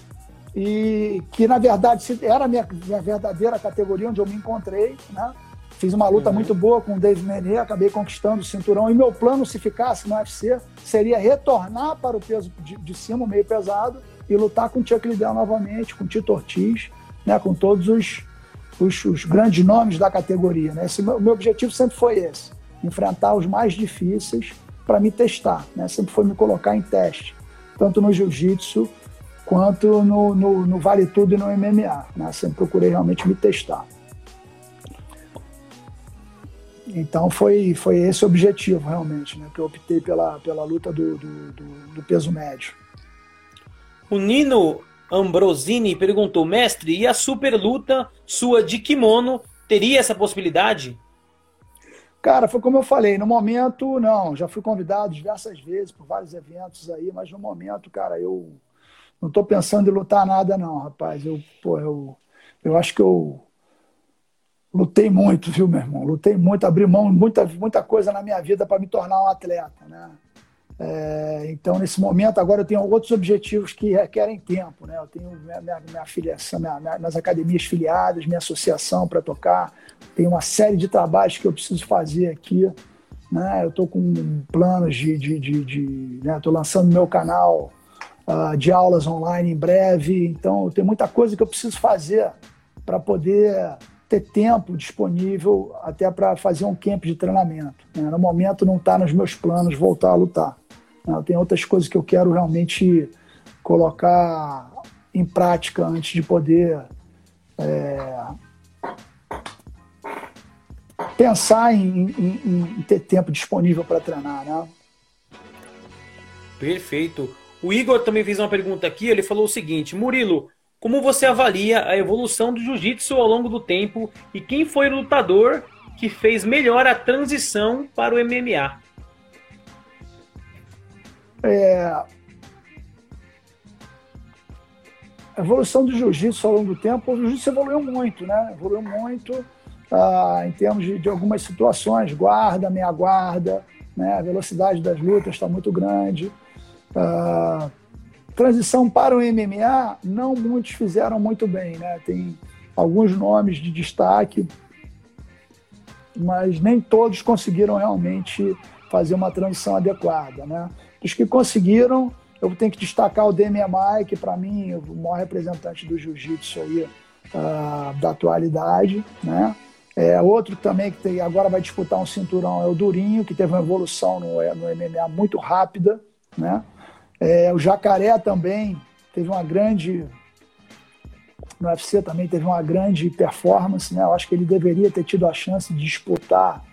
S3: e que na verdade era a minha, minha verdadeira categoria onde eu me encontrei, né? Fiz uma luta uhum. muito boa com o Dave Menê, acabei conquistando o cinturão. E meu plano, se ficasse no UFC, seria retornar para o peso de, de cima, meio pesado, e lutar com o Chuck Liddell novamente, com o Tito Ortiz, né, com todos os, os, os grandes nomes da categoria. Né? Esse, meu, meu objetivo sempre foi esse: enfrentar os mais difíceis para me testar. Né? Sempre foi me colocar em teste, tanto no jiu-jitsu quanto no, no, no, Vale Tudo e no MMA. Né? Sempre procurei realmente me testar. Então foi, foi esse o objetivo realmente, né? que eu optei pela, pela luta do, do, do, do peso médio.
S2: O Nino Ambrosini perguntou, mestre, e a super luta sua de kimono teria essa possibilidade?
S3: Cara, foi como eu falei, no momento, não. Já fui convidado diversas vezes por vários eventos aí, mas no momento, cara, eu não estou pensando em lutar nada, não, rapaz. Eu, pô, eu, eu acho que eu lutei muito, viu, meu irmão? Lutei muito, abri mão muita, muita coisa na minha vida para me tornar um atleta, né? É, então, nesse momento, agora eu tenho outros objetivos que requerem tempo, né? Eu tenho minha, minha, minha filiação, minha, minhas academias filiadas, minha associação para tocar, tenho uma série de trabalhos que eu preciso fazer aqui, né? Eu estou com planos de, de, de, de né? Estou lançando meu canal uh, de aulas online em breve. Então, tem muita coisa que eu preciso fazer para poder ter tempo disponível até para fazer um camp de treinamento. Né? No momento, não está nos meus planos voltar a lutar. Né? Tem outras coisas que eu quero realmente colocar em prática antes de poder é, pensar em, em, em, ter tempo disponível para treinar, né?
S2: Perfeito. O Igor também fez uma pergunta aqui, ele falou o seguinte: Murilo, como você avalia a evolução do jiu-jitsu ao longo do tempo e quem foi o lutador que fez melhor a transição para o MMA?
S3: É... A evolução do jiu-jitsu ao longo do tempo, o jiu-jitsu evoluiu muito, né? Evoluiu muito ah, em termos de, de, algumas situações, guarda, meia guarda, né? A velocidade das lutas está muito grande. Uh, transição para o MMA, não muitos fizeram muito bem, né? Tem alguns nomes de destaque, mas nem todos conseguiram realmente fazer uma transição adequada, né? Os que conseguiram, eu tenho que destacar o DMMI, que para mim é o maior representante do jiu-jitsu aí uh, da atualidade, né? É, outro também que tem, agora vai disputar um cinturão é o Durinho, que teve uma evolução no, no MMA muito rápida, né? É, o Jacaré também teve uma grande. No UFC também teve uma grande performance, né? Eu acho que ele deveria ter tido a chance de disputar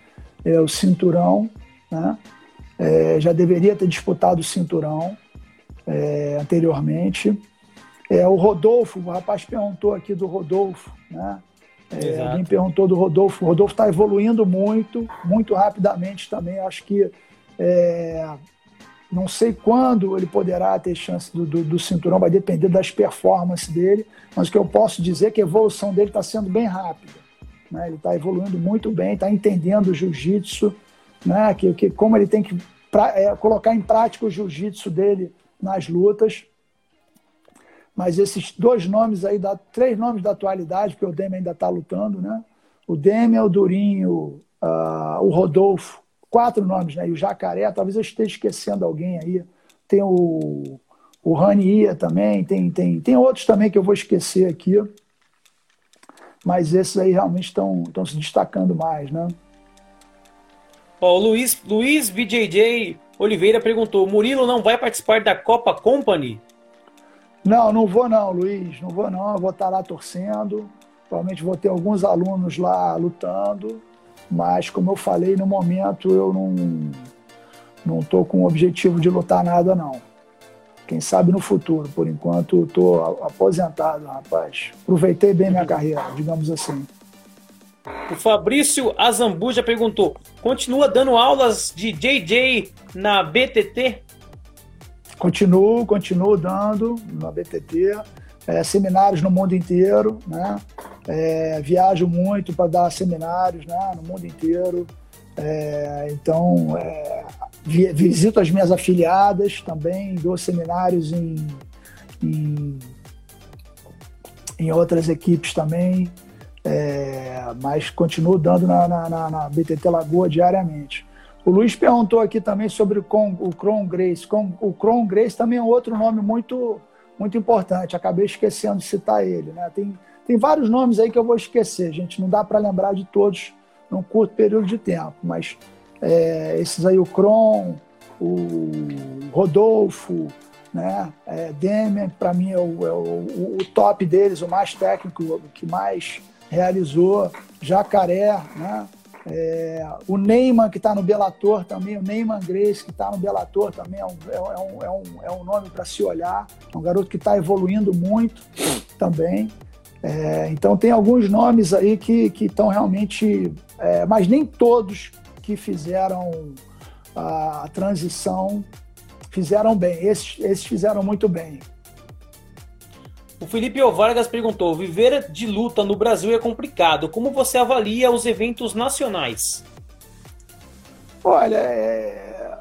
S3: é, o cinturão, né? É, já deveria ter disputado o cinturão é, anteriormente. É, o Rodolfo, o rapaz perguntou aqui do Rodolfo, né? É, alguém perguntou do Rodolfo. O Rodolfo está evoluindo muito, muito rapidamente também. Acho que é, não sei quando ele poderá ter chance do, do, do, cinturão, vai depender das performances dele, mas o que eu posso dizer é que a evolução dele está sendo bem rápida. Né? Ele está evoluindo muito bem, está entendendo o jiu-jitsu, né? que, que, como ele tem que pra, é, colocar em prática o jiu-jitsu dele nas lutas. Mas esses dois nomes aí, da, três nomes da atualidade, porque o Demi ainda está lutando, né? O Demi, o Durinho, uh, o Rodolfo quatro nomes, né? E o Jacaré, talvez eu esteja esquecendo alguém aí. Tem o, o Rania também, tem, tem, tem outros também que eu vou esquecer aqui. Mas esses aí realmente estão se destacando mais, né?
S2: Ó, o Luiz, Luiz BJJ Oliveira perguntou: Murilo não vai participar da Copa Company?
S3: Não, não vou não, Luiz. Não vou não. Eu vou estar lá torcendo. Provavelmente vou ter alguns alunos lá lutando. Mas, como eu falei, no momento eu não não estou com o objetivo de lutar nada, não. quem sabe no futuro. Por enquanto, estou aposentado, rapaz. Aproveitei bem minha carreira, digamos assim.
S2: O Fabrício Azambuja perguntou: continua dando aulas de JJ na BTT?
S3: Continuo, continuo dando na BTT, é, seminários no mundo inteiro, né? É, viajo muito para dar seminários né, no mundo inteiro. É, então, é, visito as minhas afiliadas também, dou seminários em, em, em outras equipes também. É, mas continuo dando na, na, na, BTT Lagoa diariamente. O Luiz perguntou aqui também sobre o Cron Grace. o Cron Grace também é outro nome muito, muito importante. Acabei esquecendo de citar ele. Né? Tem, tem vários nomes aí que eu vou esquecer, gente. Não dá para lembrar de todos num curto período de tempo. Mas é, esses aí, o Cron, o Rodolfo, né? É, Demian, para mim, é, o, é o, o, top deles, o mais técnico, o que mais realizou, Jacaré, né? É, o Neyman, que está no Bellator também, o Neyman Grace, que está no Bellator também, é um, é, é um, é um, é um nome para se olhar. É um garoto que está evoluindo muito também. É, então, tem alguns nomes aí que estão realmente. É, mas nem todos que fizeram a, a transição fizeram bem. Esses, esses fizeram muito bem.
S2: O Felipe Vargas perguntou: viver de luta no Brasil é complicado. Como você avalia os eventos nacionais?
S3: Olha, é...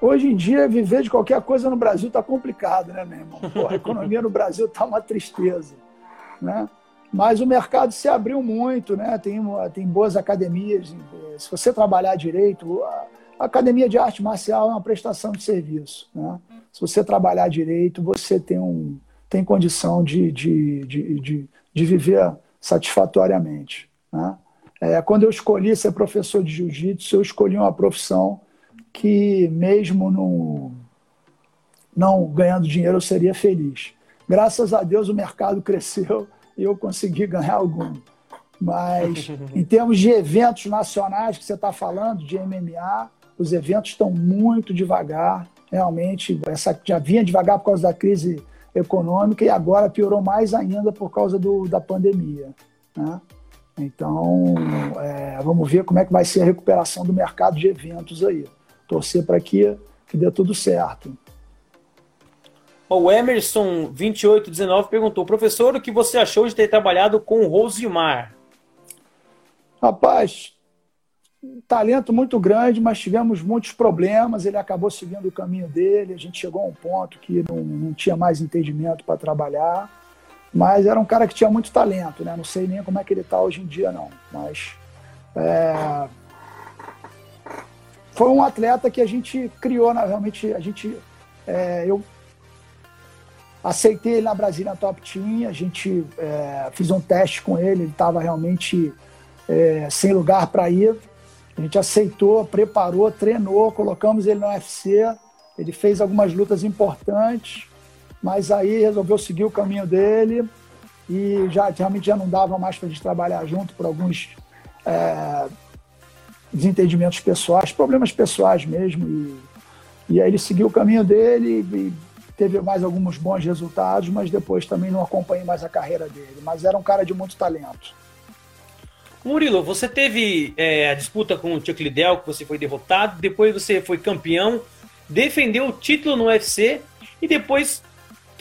S3: hoje em dia viver de qualquer coisa no Brasil está complicado, né, meu irmão? Pô, a economia no Brasil está uma tristeza, né? Mas o mercado se abriu muito, né? Tem, tem boas academias. Se você trabalhar direito, a academia de arte marcial é uma prestação de serviço, né? Se você trabalhar direito, você tem um tem condição de, de, de, de, de viver satisfatoriamente. Né? É, quando eu escolhi ser professor de jiu-jitsu, eu escolhi uma profissão que, mesmo no, não ganhando dinheiro, eu seria feliz. Graças a Deus, o mercado [LAUGHS] cresceu e eu consegui ganhar algum. Mas, em [LAUGHS] termos de eventos nacionais que você está falando, de MMA, os eventos estão muito devagar. Realmente, essa já vinha devagar por causa da crise econômica e agora piorou mais ainda por causa do, da pandemia. Né? Então, é, vamos ver como é que vai ser a recuperação do mercado de eventos aí. Torcer para que, que dê tudo certo.
S2: O Emerson 2819 perguntou: professor, o que você achou de ter trabalhado com o Rosimar?
S3: Rapaz, talento muito grande, mas tivemos muitos problemas. Ele acabou seguindo o caminho dele. A gente chegou a um ponto que não, não tinha mais entendimento para trabalhar. Mas era um cara que tinha muito talento, né? Não sei nem como é que ele está hoje em dia, não. Mas é... foi um atleta que a gente criou, né? realmente. A gente, é... eu aceitei ele na Brasília Top Team. A gente é... fiz um teste com ele. Ele estava realmente é, sem lugar para ir a gente aceitou, preparou, treinou, colocamos ele no UFC. Ele fez algumas lutas importantes, mas aí resolveu seguir o caminho dele e já realmente já não dava mais para a gente trabalhar junto por alguns é, desentendimentos pessoais, problemas pessoais mesmo. E, e aí ele seguiu o caminho dele e teve mais alguns bons resultados, mas depois também não acompanhei mais a carreira dele. Mas era um cara de muito talento.
S2: Murilo, você teve é, a disputa com o Chuck Liddell, que você foi derrotado, depois você foi campeão, defendeu o título no UFC e depois,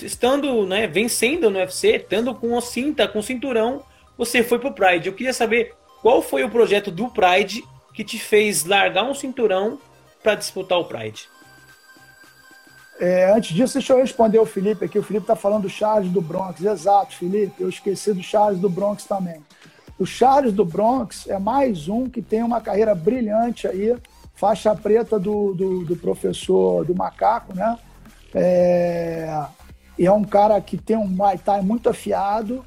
S2: estando, né, vencendo no UFC, estando com a cinta, com o cinturão, você foi pro Pride. Eu queria saber qual foi o projeto do Pride que te fez largar um cinturão para disputar o Pride.
S3: É, antes disso, deixa eu responder o Felipe aqui. O Felipe está falando do Charles do Bronx. Exato, Felipe. Eu esqueci do Charles do Bronx também. O Charles do Bronx é mais um que tem uma carreira brilhante aí, faixa preta do, do, do professor do Macaco, né? É, e é um cara que tem um Muay Thai muito afiado,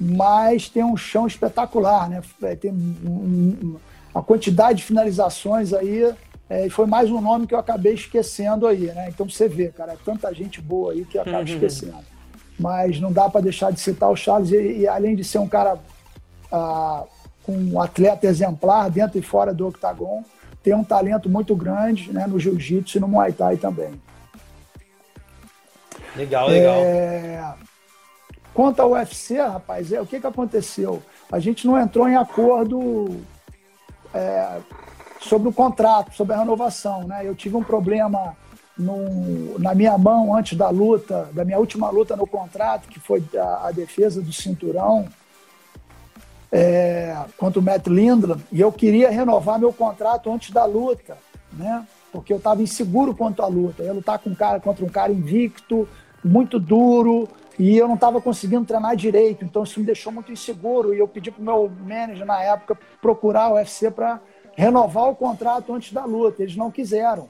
S3: mas tem um chão espetacular, né? É, tem uma quantidade de finalizações aí, é, e foi mais um nome que eu acabei esquecendo aí, né? Então você vê, cara, é tanta gente boa aí que eu acabo uhum. esquecendo. Mas não dá para deixar de citar o Charles, e, e além de ser um cara ah, com um atleta exemplar dentro e fora do octagon, tem um talento muito grande né, no jiu-jitsu e no muay thai também.
S2: Legal, legal. É...
S3: Quanto ao UFC, rapaz, é, o que, que aconteceu? A gente não entrou em acordo é, sobre o contrato, sobre a renovação. Né? Eu tive um problema no, na minha mão antes da luta, da minha última luta no contrato, que foi a, a defesa do cinturão é, contra o Matt Lindland, e eu queria renovar meu contrato antes da luta, né? Porque eu estava inseguro quanto à luta. Eu ia lutar com um cara, contra um cara invicto, muito duro, e eu não estava conseguindo treinar direito, então isso me deixou muito inseguro. E eu pedi para o meu manager na época procurar o UFC para renovar o contrato antes da luta. Eles não quiseram.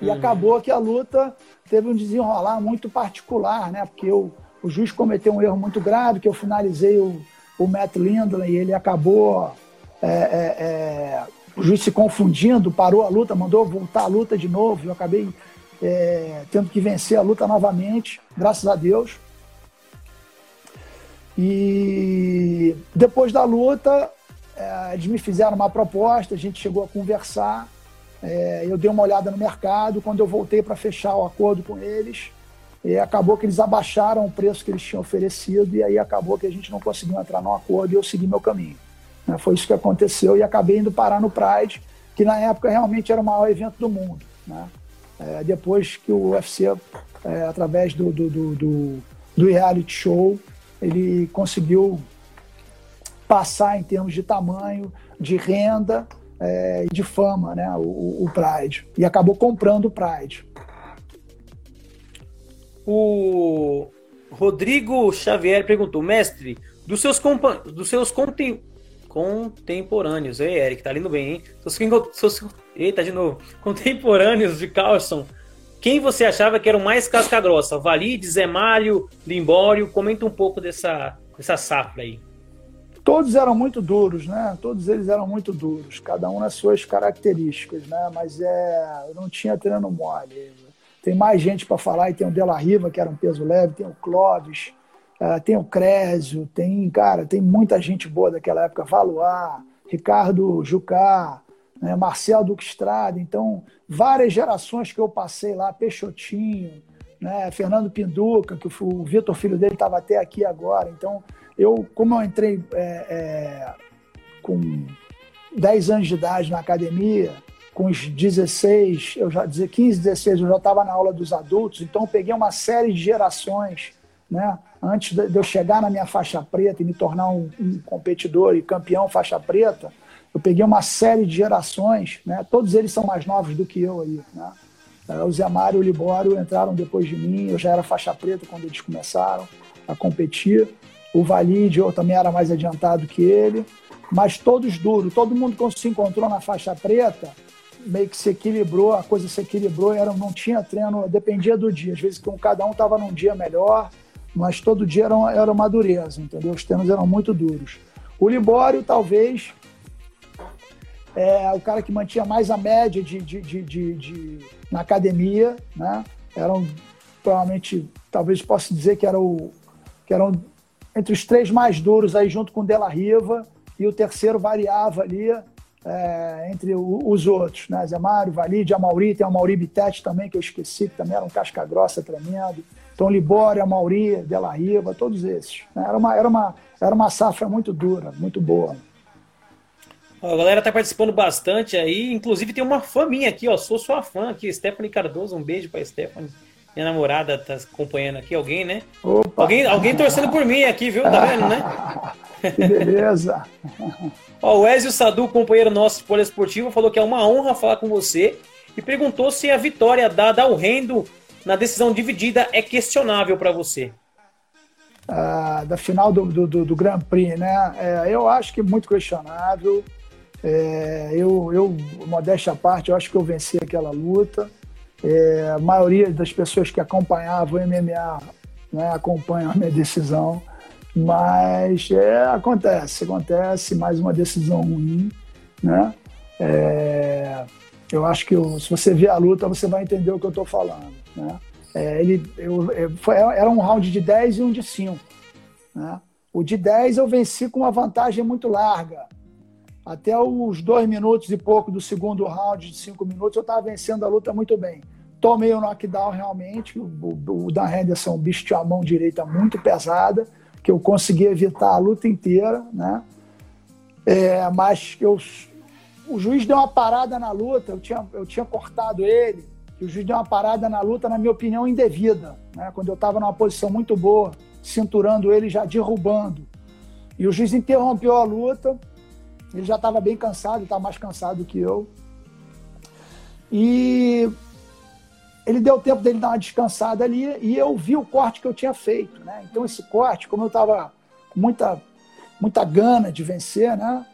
S3: E uhum. acabou que a luta teve um desenrolar muito particular, né? Porque eu, o juiz cometeu um erro muito grave, que eu finalizei o, o Matt Lindley ele acabou é, é, é, o juiz se confundindo, parou a luta, mandou voltar a luta de novo. Eu acabei é, tendo que vencer a luta novamente, graças a Deus. E depois da luta, é, eles me fizeram uma proposta, a gente chegou a conversar. Eu dei uma olhada no mercado. Quando eu voltei para fechar o acordo com eles, e acabou que eles abaixaram o preço que eles tinham oferecido e aí acabou que a gente não conseguiu entrar no acordo e eu segui meu caminho. Né? Foi isso que aconteceu e acabei indo parar no Pride, que na época realmente era o maior evento do mundo. Né? É, depois que o UFC, é, através do, do, do, do, reality show, ele conseguiu passar em termos de tamanho, de renda é, e de fama, né? O, o Pride. E acabou comprando o Pride.
S2: O Rodrigo Xavier perguntou, mestre, dos seus, compa dos seus contem contemporâneos, ei, Eric, tá lindo bem, hein? Seus, seus, eita, de novo, [LAUGHS] contemporâneos de Carlson, quem você achava que era o mais casca-grossa? Valide, Zé Mário, Limbório? Comenta um pouco dessa, dessa safra aí.
S3: Todos eram muito duros, né? Todos eles eram muito duros, cada um nas suas características, né? Mas é, eu não tinha treino mole. Tem mais gente para falar, e tem o Della Riva, que era um peso leve, tem o Clóvis, uh, tem o Crésio, tem, cara, tem muita gente boa daquela época, Valois, Ricardo Jucá, né, Marcel Duque Estrada, então várias gerações que eu passei lá, Peixotinho, né, Fernando Pinduca, que o Vitor, filho dele, estava até aqui agora, então eu, como eu entrei é, é, com 10 anos de idade na academia, com os 16, eu já 15, 16, eu já estava na aula dos adultos, então eu peguei uma série de gerações, né? Antes de eu chegar na minha faixa preta e me tornar um, um competidor e campeão faixa preta, eu peguei uma série de gerações, né? Todos eles são mais novos do que eu aí, né? É, o Zé Mário e o Libório entraram depois de mim, eu já era faixa preta quando eles começaram a competir. O Valide, eu também era mais adiantado que ele, mas todos duros. Todo mundo que se encontrou na faixa preta meio que se equilibrou, a coisa se equilibrou, era, não tinha treino, dependia do dia. Às vezes cada um estava num dia melhor, mas todo dia era uma, era uma dureza, entendeu? Os treinos eram muito duros. O Libório, talvez, é o cara que mantinha mais a média de, de, de, de, de na academia, né? Eram provavelmente, talvez possa dizer que era o que eram entre os três mais duros aí junto com o Della Riva e o terceiro variava ali é, entre o, os outros, né? Zé Mário, Valide, Amauri, tem o Mauri Bitete também, que eu esqueci, que também era um casca grossa tremendo. Então, Libório, Amauri, Della Riva, todos esses. Né? Era, uma, era, uma, era uma safra muito dura, muito boa.
S2: a galera tá participando bastante aí, inclusive tem uma fã minha aqui, ó, sou sua fã aqui, Stephanie Cardoso, um beijo pra Stephanie. Minha namorada tá acompanhando aqui, alguém, né? Opa. Alguém, alguém torcendo por mim aqui, viu? Tá vendo, né? [LAUGHS]
S3: que beleza! [LAUGHS]
S2: Ó, o Ezio Sadu, companheiro nosso de poliesportivo, falou que é uma honra falar com você e perguntou se a vitória dada ao Rendo na decisão dividida é questionável para você.
S3: Ah, da final do, do, do, Grand Prix, né? É, eu acho que muito questionável. É, eu, eu, modéstia à parte, eu acho que eu venci aquela luta. É, a maioria das pessoas que acompanhavam o MMA né, acompanham a minha decisão. Mas é, acontece, acontece, mais uma decisão ruim, né? É, eu acho que eu, se você ver a luta, você vai entender o que eu estou falando, né? É, ele, eu, eu, foi, era um round de 10 e um de 5, né? O de 10 eu venci com uma vantagem muito larga. Até os dois minutos e pouco do segundo round de cinco minutos, eu estava vencendo a luta muito bem. tomei o knockdown realmente. O, o, o Dan Henderson, o bicho tinha a mão direita muito pesada, que eu consegui evitar a luta inteira, né? É, mas eu, o juiz deu uma parada na luta, eu tinha, eu tinha cortado ele, o juiz deu uma parada na luta, na minha opinião, indevida, né? Quando eu estava numa posição muito boa, cinturando ele, já derrubando. E o juiz interrompeu a luta, ele já estava bem cansado, estava mais cansado que eu. E ele deu tempo dele dar uma descansada ali e eu vi o corte que eu tinha feito, né? Então esse corte, como eu estava com muita muita gana de vencer, né?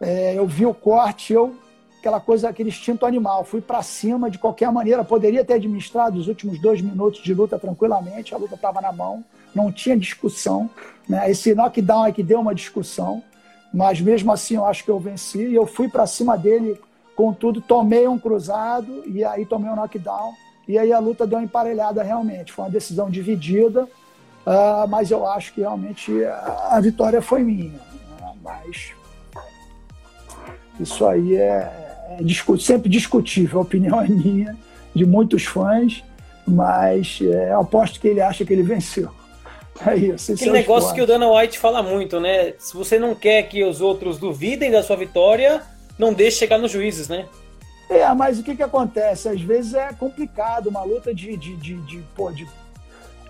S3: É, eu vi o corte, eu aquela coisa, aquele instinto animal, fui para cima de qualquer maneira, poderia ter administrado os últimos dois minutos de luta tranquilamente, a luta estava na mão, não tinha discussão, né? Esse knockdown é que deu uma discussão, mas mesmo assim eu acho que eu venci e eu fui para cima dele com tudo, tomei um cruzado e aí tomei um knockdown e aí a luta deu uma emparelhada realmente. Foi uma decisão dividida, uh, mas eu acho que realmente a, a vitória foi minha. Né? Mas isso aí é, é discu sempre discutível. A opinião é minha, de muitos fãs, mas é, eu aposto que ele acha que ele venceu.
S2: Isso. Aquele é negócio que o Dana White fala muito, né? Se você não quer que os outros duvidem da sua vitória, não deixe chegar nos juízes, né?
S3: É, mas o que, que acontece? Às vezes é complicado, uma luta de. de, de, de, pô, de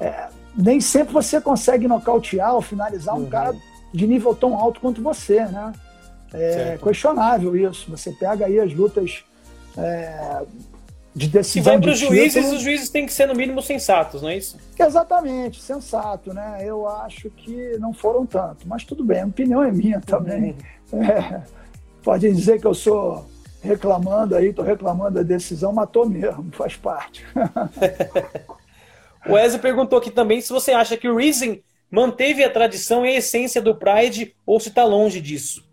S3: é, nem sempre você consegue nocautear ou finalizar um uhum. cara de nível tão alto quanto você, né? É certo. questionável isso. Você pega aí as lutas é, de decisão. Se
S2: vai para os juízes, os juízes têm que ser no mínimo sensatos, não é isso?
S3: Exatamente, sensato, né? Eu acho que não foram tanto, mas tudo bem, a opinião é minha também. Uhum. [LAUGHS] É, pode dizer que eu sou reclamando aí, tô reclamando da decisão, matou mesmo, faz parte. [LAUGHS]
S2: o Wesley perguntou aqui também se você acha que o Reason manteve a tradição e a essência do Pride ou se está longe disso.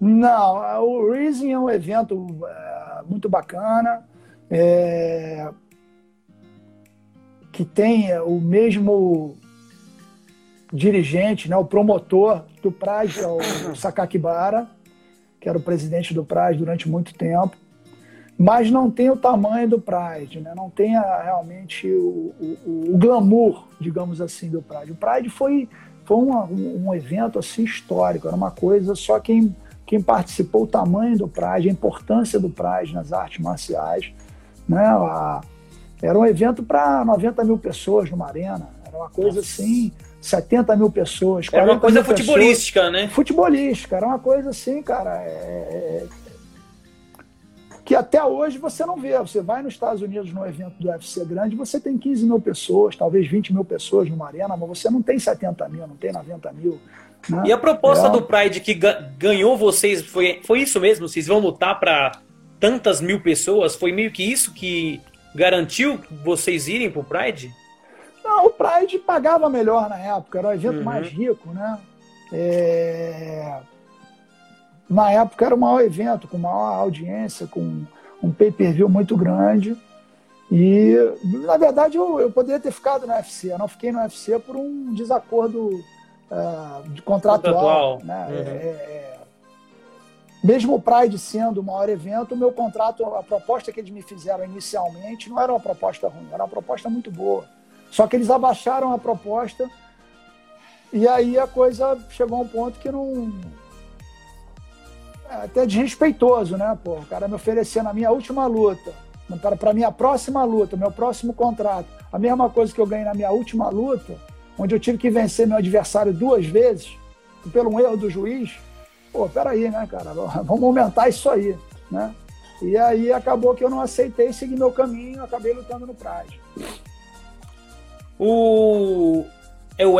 S3: Não, o Reason é um evento é, muito bacana, é, que tem o mesmo dirigente, né, o promotor do Pride, é o [COUGHS] Sakakibara que era o presidente do Pride durante muito tempo, mas não tem o tamanho do Pride, né? não tem a, realmente o, o, o, glamour, digamos assim, do Pride. O Pride foi, foi um, um, evento assim histórico, era uma coisa, só quem, quem participou, o tamanho do Pride, a importância do Pride nas artes marciais. Né? A, era um evento para 90 mil pessoas numa arena, era uma coisa Nossa. assim 70 mil pessoas.
S2: Era uma coisa futebolística, pessoas, né?
S3: Futebolística, era uma coisa assim, cara. É, é... Que até hoje você não vê. Você vai nos Estados Unidos num evento do UFC grande, você tem 15 mil pessoas, talvez 20 mil pessoas numa arena, mas você não tem 70 mil, não tem 90 mil.
S2: Né? E a proposta é... do Pride que ganhou vocês foi, foi isso mesmo? Vocês vão lutar para tantas mil pessoas? Foi meio que isso que garantiu vocês irem pro Pride?
S3: Não, o Pride pagava melhor na época, era o evento uhum. mais rico, né? É... Na época era o maior evento, com maior audiência, com um pay-per-view muito grande. E, na verdade, eu, eu poderia ter ficado no UFC. Eu não fiquei no UFC por um desacordo uh, de contratual. contratual. Né? Uhum. É, é... Mesmo o Pride sendo o maior evento, o meu contrato, a proposta que eles me fizeram inicialmente não era uma proposta ruim, era uma proposta muito boa. Só que eles abaixaram a proposta e aí a coisa chegou a um ponto que não. É até desrespeitoso, né? Pô, o cara me oferecendo na minha última luta, para minha próxima luta, meu próximo contrato, a mesma coisa que eu ganhei na minha última luta, onde eu tive que vencer meu adversário duas vezes, pelo erro do juiz. Pô, peraí, né, cara? [LAUGHS] Vamos aumentar isso aí, né? E aí acabou que eu não aceitei seguir meu caminho, acabei lutando no Pride.
S2: O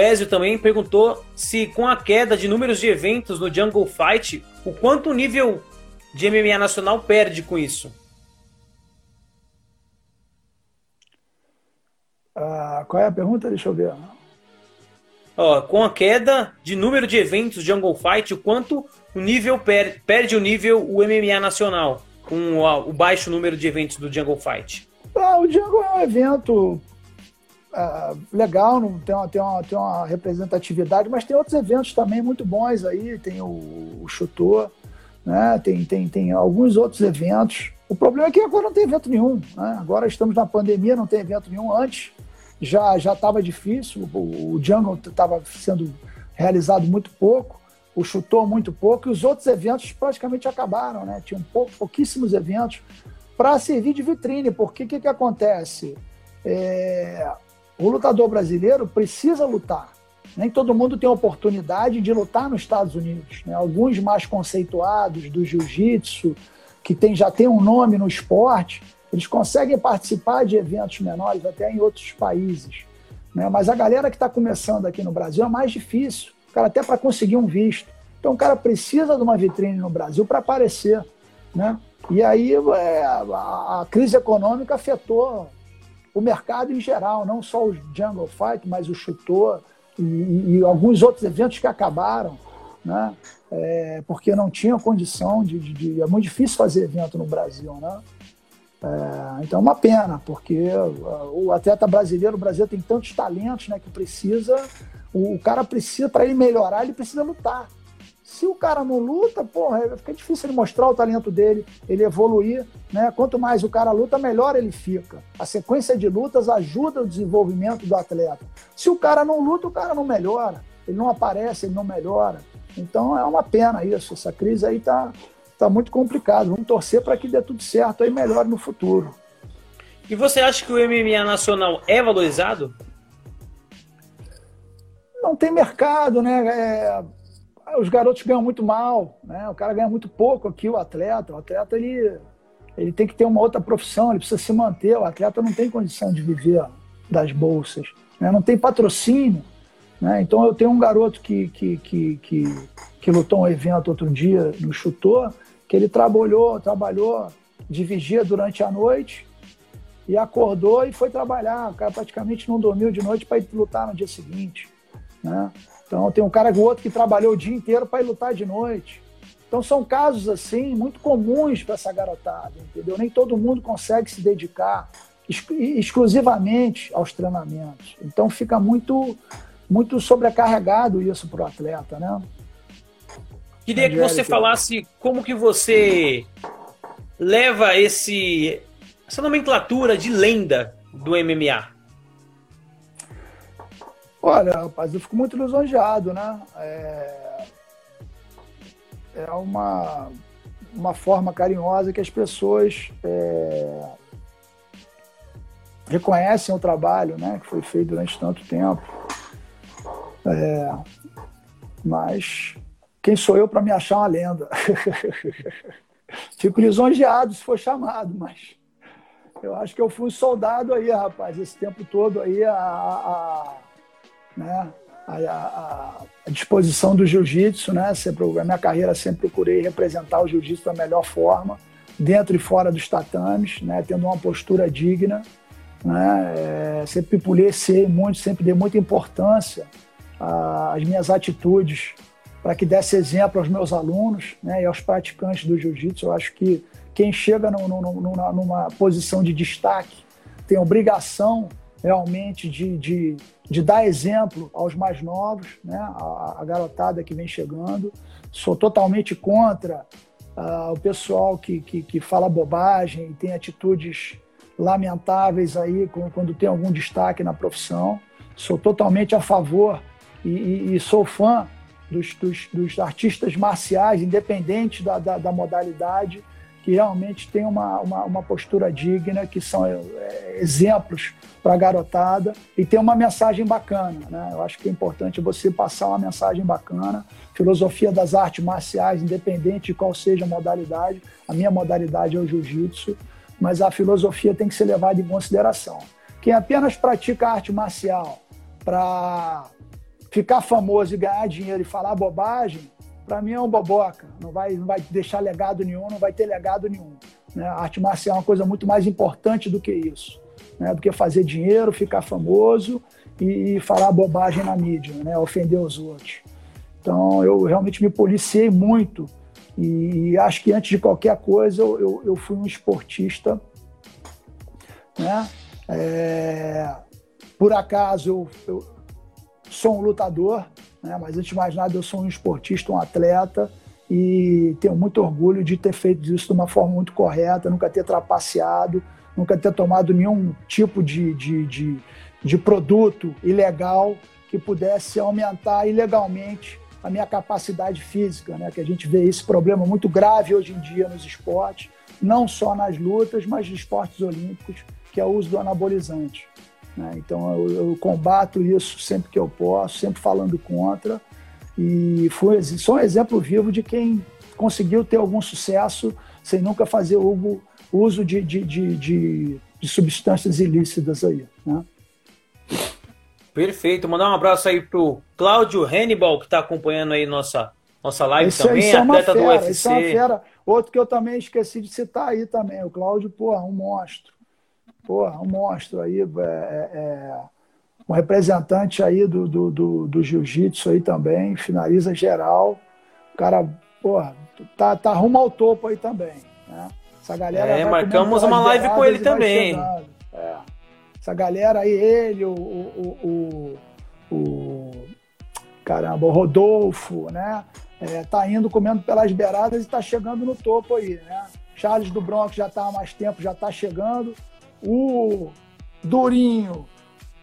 S2: Ezio também perguntou se com a queda de números de eventos no Jungle Fight, o quanto o nível de MMA nacional perde com isso?
S3: Ah, qual é a pergunta? Deixa eu ver.
S2: Ó, com a queda de número de eventos Jungle Fight, o quanto o nível per perde o nível o MMA nacional com o, baixo número de eventos do Jungle Fight?
S3: Ah, o Jungle é um evento uh, legal, não tem uma, tem, uma, tem uma representatividade, mas tem outros eventos também muito bons aí, tem o, o né? tem, tem, tem alguns outros eventos O problema é que agora não tem evento nenhum. Né? Agora estamos na pandemia, não tem evento nenhum. Antes já já estava difícil, o, o Jungle estava sendo realizado muito pouco, o chutou muito pouco, e os outros eventos praticamente acabaram, né? Tinham pouco, pouquíssimos eventos para servir de vitrine, porque o que, que acontece? É, o lutador brasileiro precisa lutar. Nem todo mundo tem a oportunidade de lutar nos Estados Unidos. Né? Alguns mais conceituados do jiu-jitsu, que tem, já tem um nome no esporte, eles conseguem participar de eventos menores até em outros países. Né? Mas a galera que está começando aqui no Brasil é mais difícil, cara, até para conseguir um visto. Então o cara precisa de uma vitrine no Brasil para aparecer. Né? E aí é, a, a, crise econômica afetou o mercado em geral, não só o Jungle Fight, mas o Chutor e, e, alguns outros eventos que acabaram. Né? É, porque não tinha condição de, de, de, É muito difícil fazer evento no Brasil, né? É, então é uma pena, porque o atleta brasileiro, o Brasil tem tantos talentos né, que precisa, o, o cara precisa, para ele melhorar, ele precisa lutar. Se o cara não luta, porra, fica difícil ele mostrar o talento dele, ele evoluir, né? Quanto mais o cara luta, melhor ele fica. A sequência de lutas ajuda o desenvolvimento do atleta. Se o cara não luta, o cara não melhora, ele não aparece, ele não melhora. Então é uma pena isso, essa crise aí tá, tá muito complicado. Vamos torcer para que dê tudo certo aí melhore no futuro.
S2: E você acha que o MMA nacional é valorizado?
S3: Não tem mercado, né? É, os garotos ganham muito mal, né? O cara ganha muito pouco aqui, o atleta. O atleta ele, ele tem que ter uma outra profissão, ele precisa se manter. O atleta não tem condição de viver das bolsas, né? não tem patrocínio. Né? Então eu tenho um garoto que, que, que, que, que lutou um evento outro dia no Chutor, que ele trabalhou, trabalhou de vigia durante a noite e acordou e foi trabalhar. O cara praticamente não dormiu de noite para ir lutar no dia seguinte. Né? Então tem um cara o outro que trabalhou o dia inteiro para ir lutar de noite. Então são casos assim muito comuns para essa garotada, entendeu? Nem todo mundo consegue se dedicar exclusivamente aos treinamentos. Então fica muito muito sobrecarregado isso para o atleta, né?
S2: Queria que você falasse como que você leva esse essa nomenclatura de lenda do MMA.
S3: Olha, rapaz, eu fico muito lisonjeado, né? É, é uma, uma forma carinhosa que as pessoas é... reconhecem o trabalho né, que foi feito durante tanto tempo. É, mas quem sou eu para me achar uma lenda? [LAUGHS] Fico lisonjeado se for chamado, mas eu acho que eu fui um soldado aí, rapaz, esse tempo todo aí a, a, né, a, a, a disposição do jiu-jitsu, né? Sempre, a minha carreira sempre procurei representar o jiu-jitsu da melhor forma, dentro e fora dos tatames, né? Tendo uma postura digna, né? É, sempre policiei muito, sempre dei muita importância as minhas atitudes para que desse exemplo aos meus alunos né, e aos praticantes do jiu-jitsu. Eu acho que quem chega no, no, numa, numa, posição de destaque tem obrigação realmente de, de, de dar exemplo aos mais novos, né, a, a, garotada que vem chegando. Sou totalmente contra uh, o pessoal que, que, que fala bobagem e tem atitudes lamentáveis aí quando tem algum destaque na profissão. Sou totalmente a favor e, e, e sou fã dos, dos, dos, artistas marciais, independente da, da, da modalidade, que realmente têm uma, uma, uma, postura digna, que são é, exemplos para a garotada e tem uma mensagem bacana. Né? Eu acho que é importante você passar uma mensagem bacana. Filosofia das artes marciais, independente de qual seja a modalidade. A minha modalidade é o jiu-jitsu, mas a filosofia tem que ser levada em consideração. Quem apenas pratica arte marcial para ficar famoso e ganhar dinheiro e falar bobagem, para mim é um boboca. Não vai, não vai deixar legado nenhum, não vai ter legado nenhum. Né? A arte marcial é uma coisa muito mais importante do que isso. Né? Do que fazer dinheiro, ficar famoso e, falar bobagem na mídia, né? ofender os outros. Então eu realmente me policiei muito e, e acho que antes de qualquer coisa eu, eu, eu fui um esportista. Né? É, por acaso eu, eu sou um lutador, né? mas antes de mais nada eu sou um esportista, um atleta, e tenho muito orgulho de ter feito isso de uma forma muito correta, nunca ter trapaceado, nunca ter tomado nenhum tipo de, de, de, de produto ilegal que pudesse aumentar ilegalmente a minha capacidade física, né? Que a gente vê esse problema muito grave hoje em dia nos esportes, não só nas lutas, mas nos esportes olímpicos, que é o uso do anabolizante. Né? Então eu, eu, combato isso sempre que eu posso, sempre falando contra. E foi, sou um exemplo vivo de quem conseguiu ter algum sucesso sem nunca fazer uso, uso de, de, de, de, de substâncias ilícitas aí. Né?
S2: Perfeito. Mandar um abraço aí pro Cláudio Hannibal, que está acompanhando aí nossa, nossa live
S3: esse,
S2: também,
S3: esse é
S2: atleta
S3: fera,
S2: do UFC.
S3: Esse é uma fera. Outro que eu também esqueci de citar aí também, o Cláudio, porra, um monstro. Porra, um monstro aí, é, é, é um representante aí do, do, do, do jiu-jitsu aí também, finaliza geral. O cara, porra, tá, tá rumo ao topo aí também, né? Essa galera.
S2: É, marcamos uma live com ele também.
S3: É. Essa galera aí, ele, o, o, o, o caramba, o Rodolfo, né? É, tá indo comendo pelas beiradas e tá chegando no topo aí, né? Charles do Bronx já tá há mais tempo, já tá chegando. O Durinho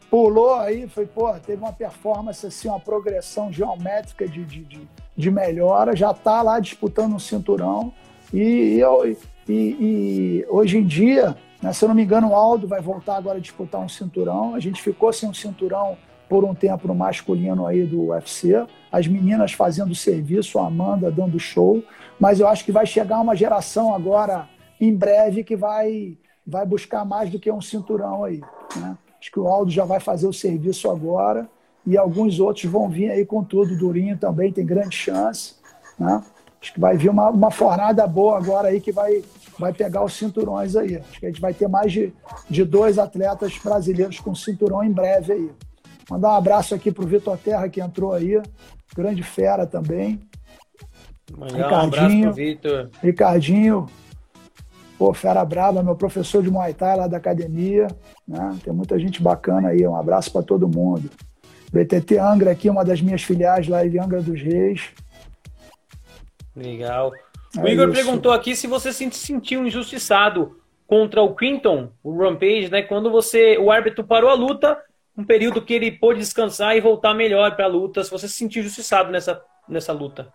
S3: pulou aí, foi, pô, teve uma performance, assim, uma progressão geométrica de, de, de, de melhora, já tá lá disputando um cinturão. E, e, e, e hoje em dia, né? Se eu não me engano, o Aldo vai voltar agora a disputar um cinturão. A gente ficou sem um cinturão por um tempo no masculino aí do UFC. As meninas fazendo serviço, a Amanda dando show. Mas eu acho que vai chegar uma geração agora, em breve, que vai, vai buscar mais do que um cinturão aí. Né? Acho que o Aldo já vai fazer o serviço agora. E alguns outros vão vir aí com tudo. Durinho também tem grande chance. Né? Acho que vai vir uma, uma fornada boa agora aí que vai vai pegar os cinturões aí. Acho que a gente vai ter mais de, de dois atletas brasileiros com cinturão em breve aí. Mandar um abraço aqui para o Vitor Terra, que entrou aí, grande fera também.
S2: Mandar Ricardinho, um abraço pro Vitor.
S3: Ricardinho, pô, fera brava, meu professor de Muay Thai lá da academia. Né? Tem muita gente bacana aí, um abraço para todo mundo. BTT Angra aqui, uma das minhas filiais lá de Angra dos Reis.
S2: Legal. O Igor isso. perguntou aqui se você se sentiu injustiçado contra o Quinton, o Rampage, né? Quando você, o árbitro parou a luta, um período que ele pôde descansar e voltar melhor para a luta. Se você se sentiu injustiçado nessa, nessa luta.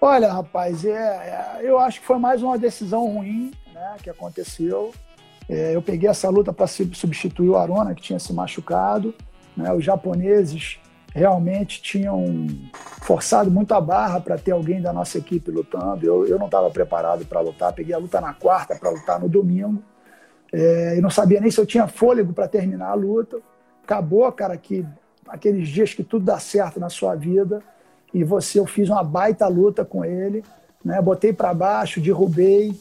S3: Olha, rapaz, é, é, eu acho que foi mais uma decisão ruim né, que aconteceu. É, eu peguei essa luta para substituir o Arona, que tinha se machucado. Né, os japoneses realmente tinham forçado muito a barra para ter alguém da nossa equipe lutando. Eu, eu não estava preparado para lutar, peguei a luta na quarta para lutar no domingo. É, e não sabia nem se eu tinha fôlego para terminar a luta. Acabou, cara, que aqueles dias que tudo dá certo na sua vida e você, eu fiz uma baita luta com ele, né? Botei para baixo, derrubei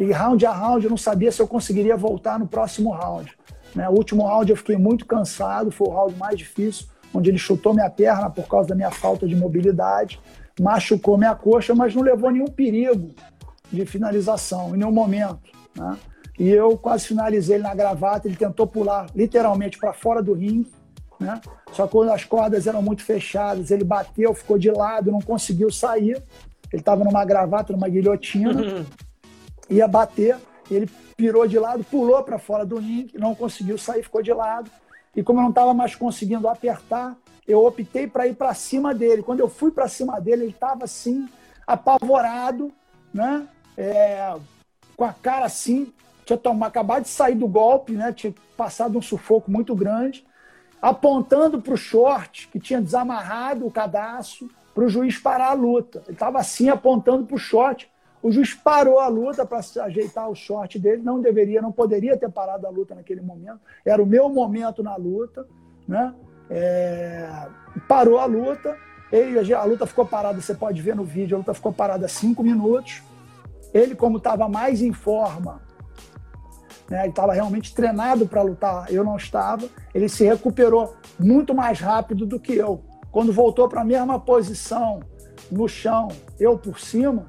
S3: e round a round eu não sabia se eu conseguiria voltar no próximo round. Né? O último round eu fiquei muito cansado, foi o round mais difícil onde ele chutou minha perna por causa da minha falta de mobilidade, machucou minha coxa, mas não levou nenhum perigo de finalização, em nenhum momento. Né? E eu quase finalizei ele na gravata, ele tentou pular literalmente para fora do ringue, né? Só que quando as cordas eram muito fechadas, ele bateu, ficou de lado, não conseguiu sair. Ele estava numa gravata, numa guilhotina, uhum. [LAUGHS] ia bater, ele pirou de lado, pulou para fora do ringue, não conseguiu sair, ficou de lado. E como eu não estava mais conseguindo apertar, eu optei para ir para cima dele. Quando eu fui para cima dele, ele estava assim, apavorado, né? É, com a cara assim, tinha tomado, acabado de sair do golpe, né? Tinha passado um sufoco muito grande, apontando para o short, que tinha desamarrado o cadastro, para o juiz parar a luta. Ele estava assim, apontando para o short. O juiz parou a luta para ajeitar o short dele, não deveria, não poderia ter parado a luta naquele momento. Era o meu momento na luta, né? É... parou a luta, ele, a luta ficou parada, você pode ver no vídeo, a luta ficou parada cinco minutos. Ele, como estava mais em forma, né, ele estava realmente treinado para lutar, eu não estava, ele se recuperou muito mais rápido do que eu. Quando voltou para a mesma posição no chão, eu por cima,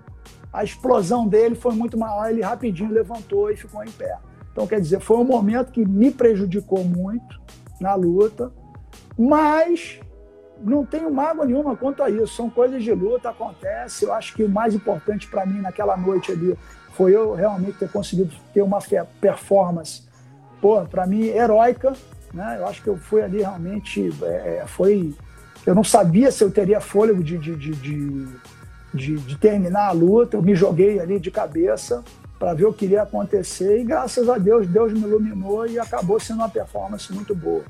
S3: a explosão dele foi muito maior, ele rapidinho levantou e ficou em pé. Então, quer dizer, foi um momento que me prejudicou muito na luta, mas não tenho mágoa nenhuma quanto a isso. São coisas de luta, acontece. Eu acho que o mais importante para mim naquela noite ali foi eu realmente ter conseguido ter uma performance, pô, para mim heróica, né? Eu acho que eu fui ali realmente é, é, foi, eu não sabia se eu teria fôlego de, de, de, de, de, terminar a luta. Eu me joguei ali de cabeça para ver o que iria acontecer e graças a Deus Deus me iluminou e acabou sendo uma performance muito boa.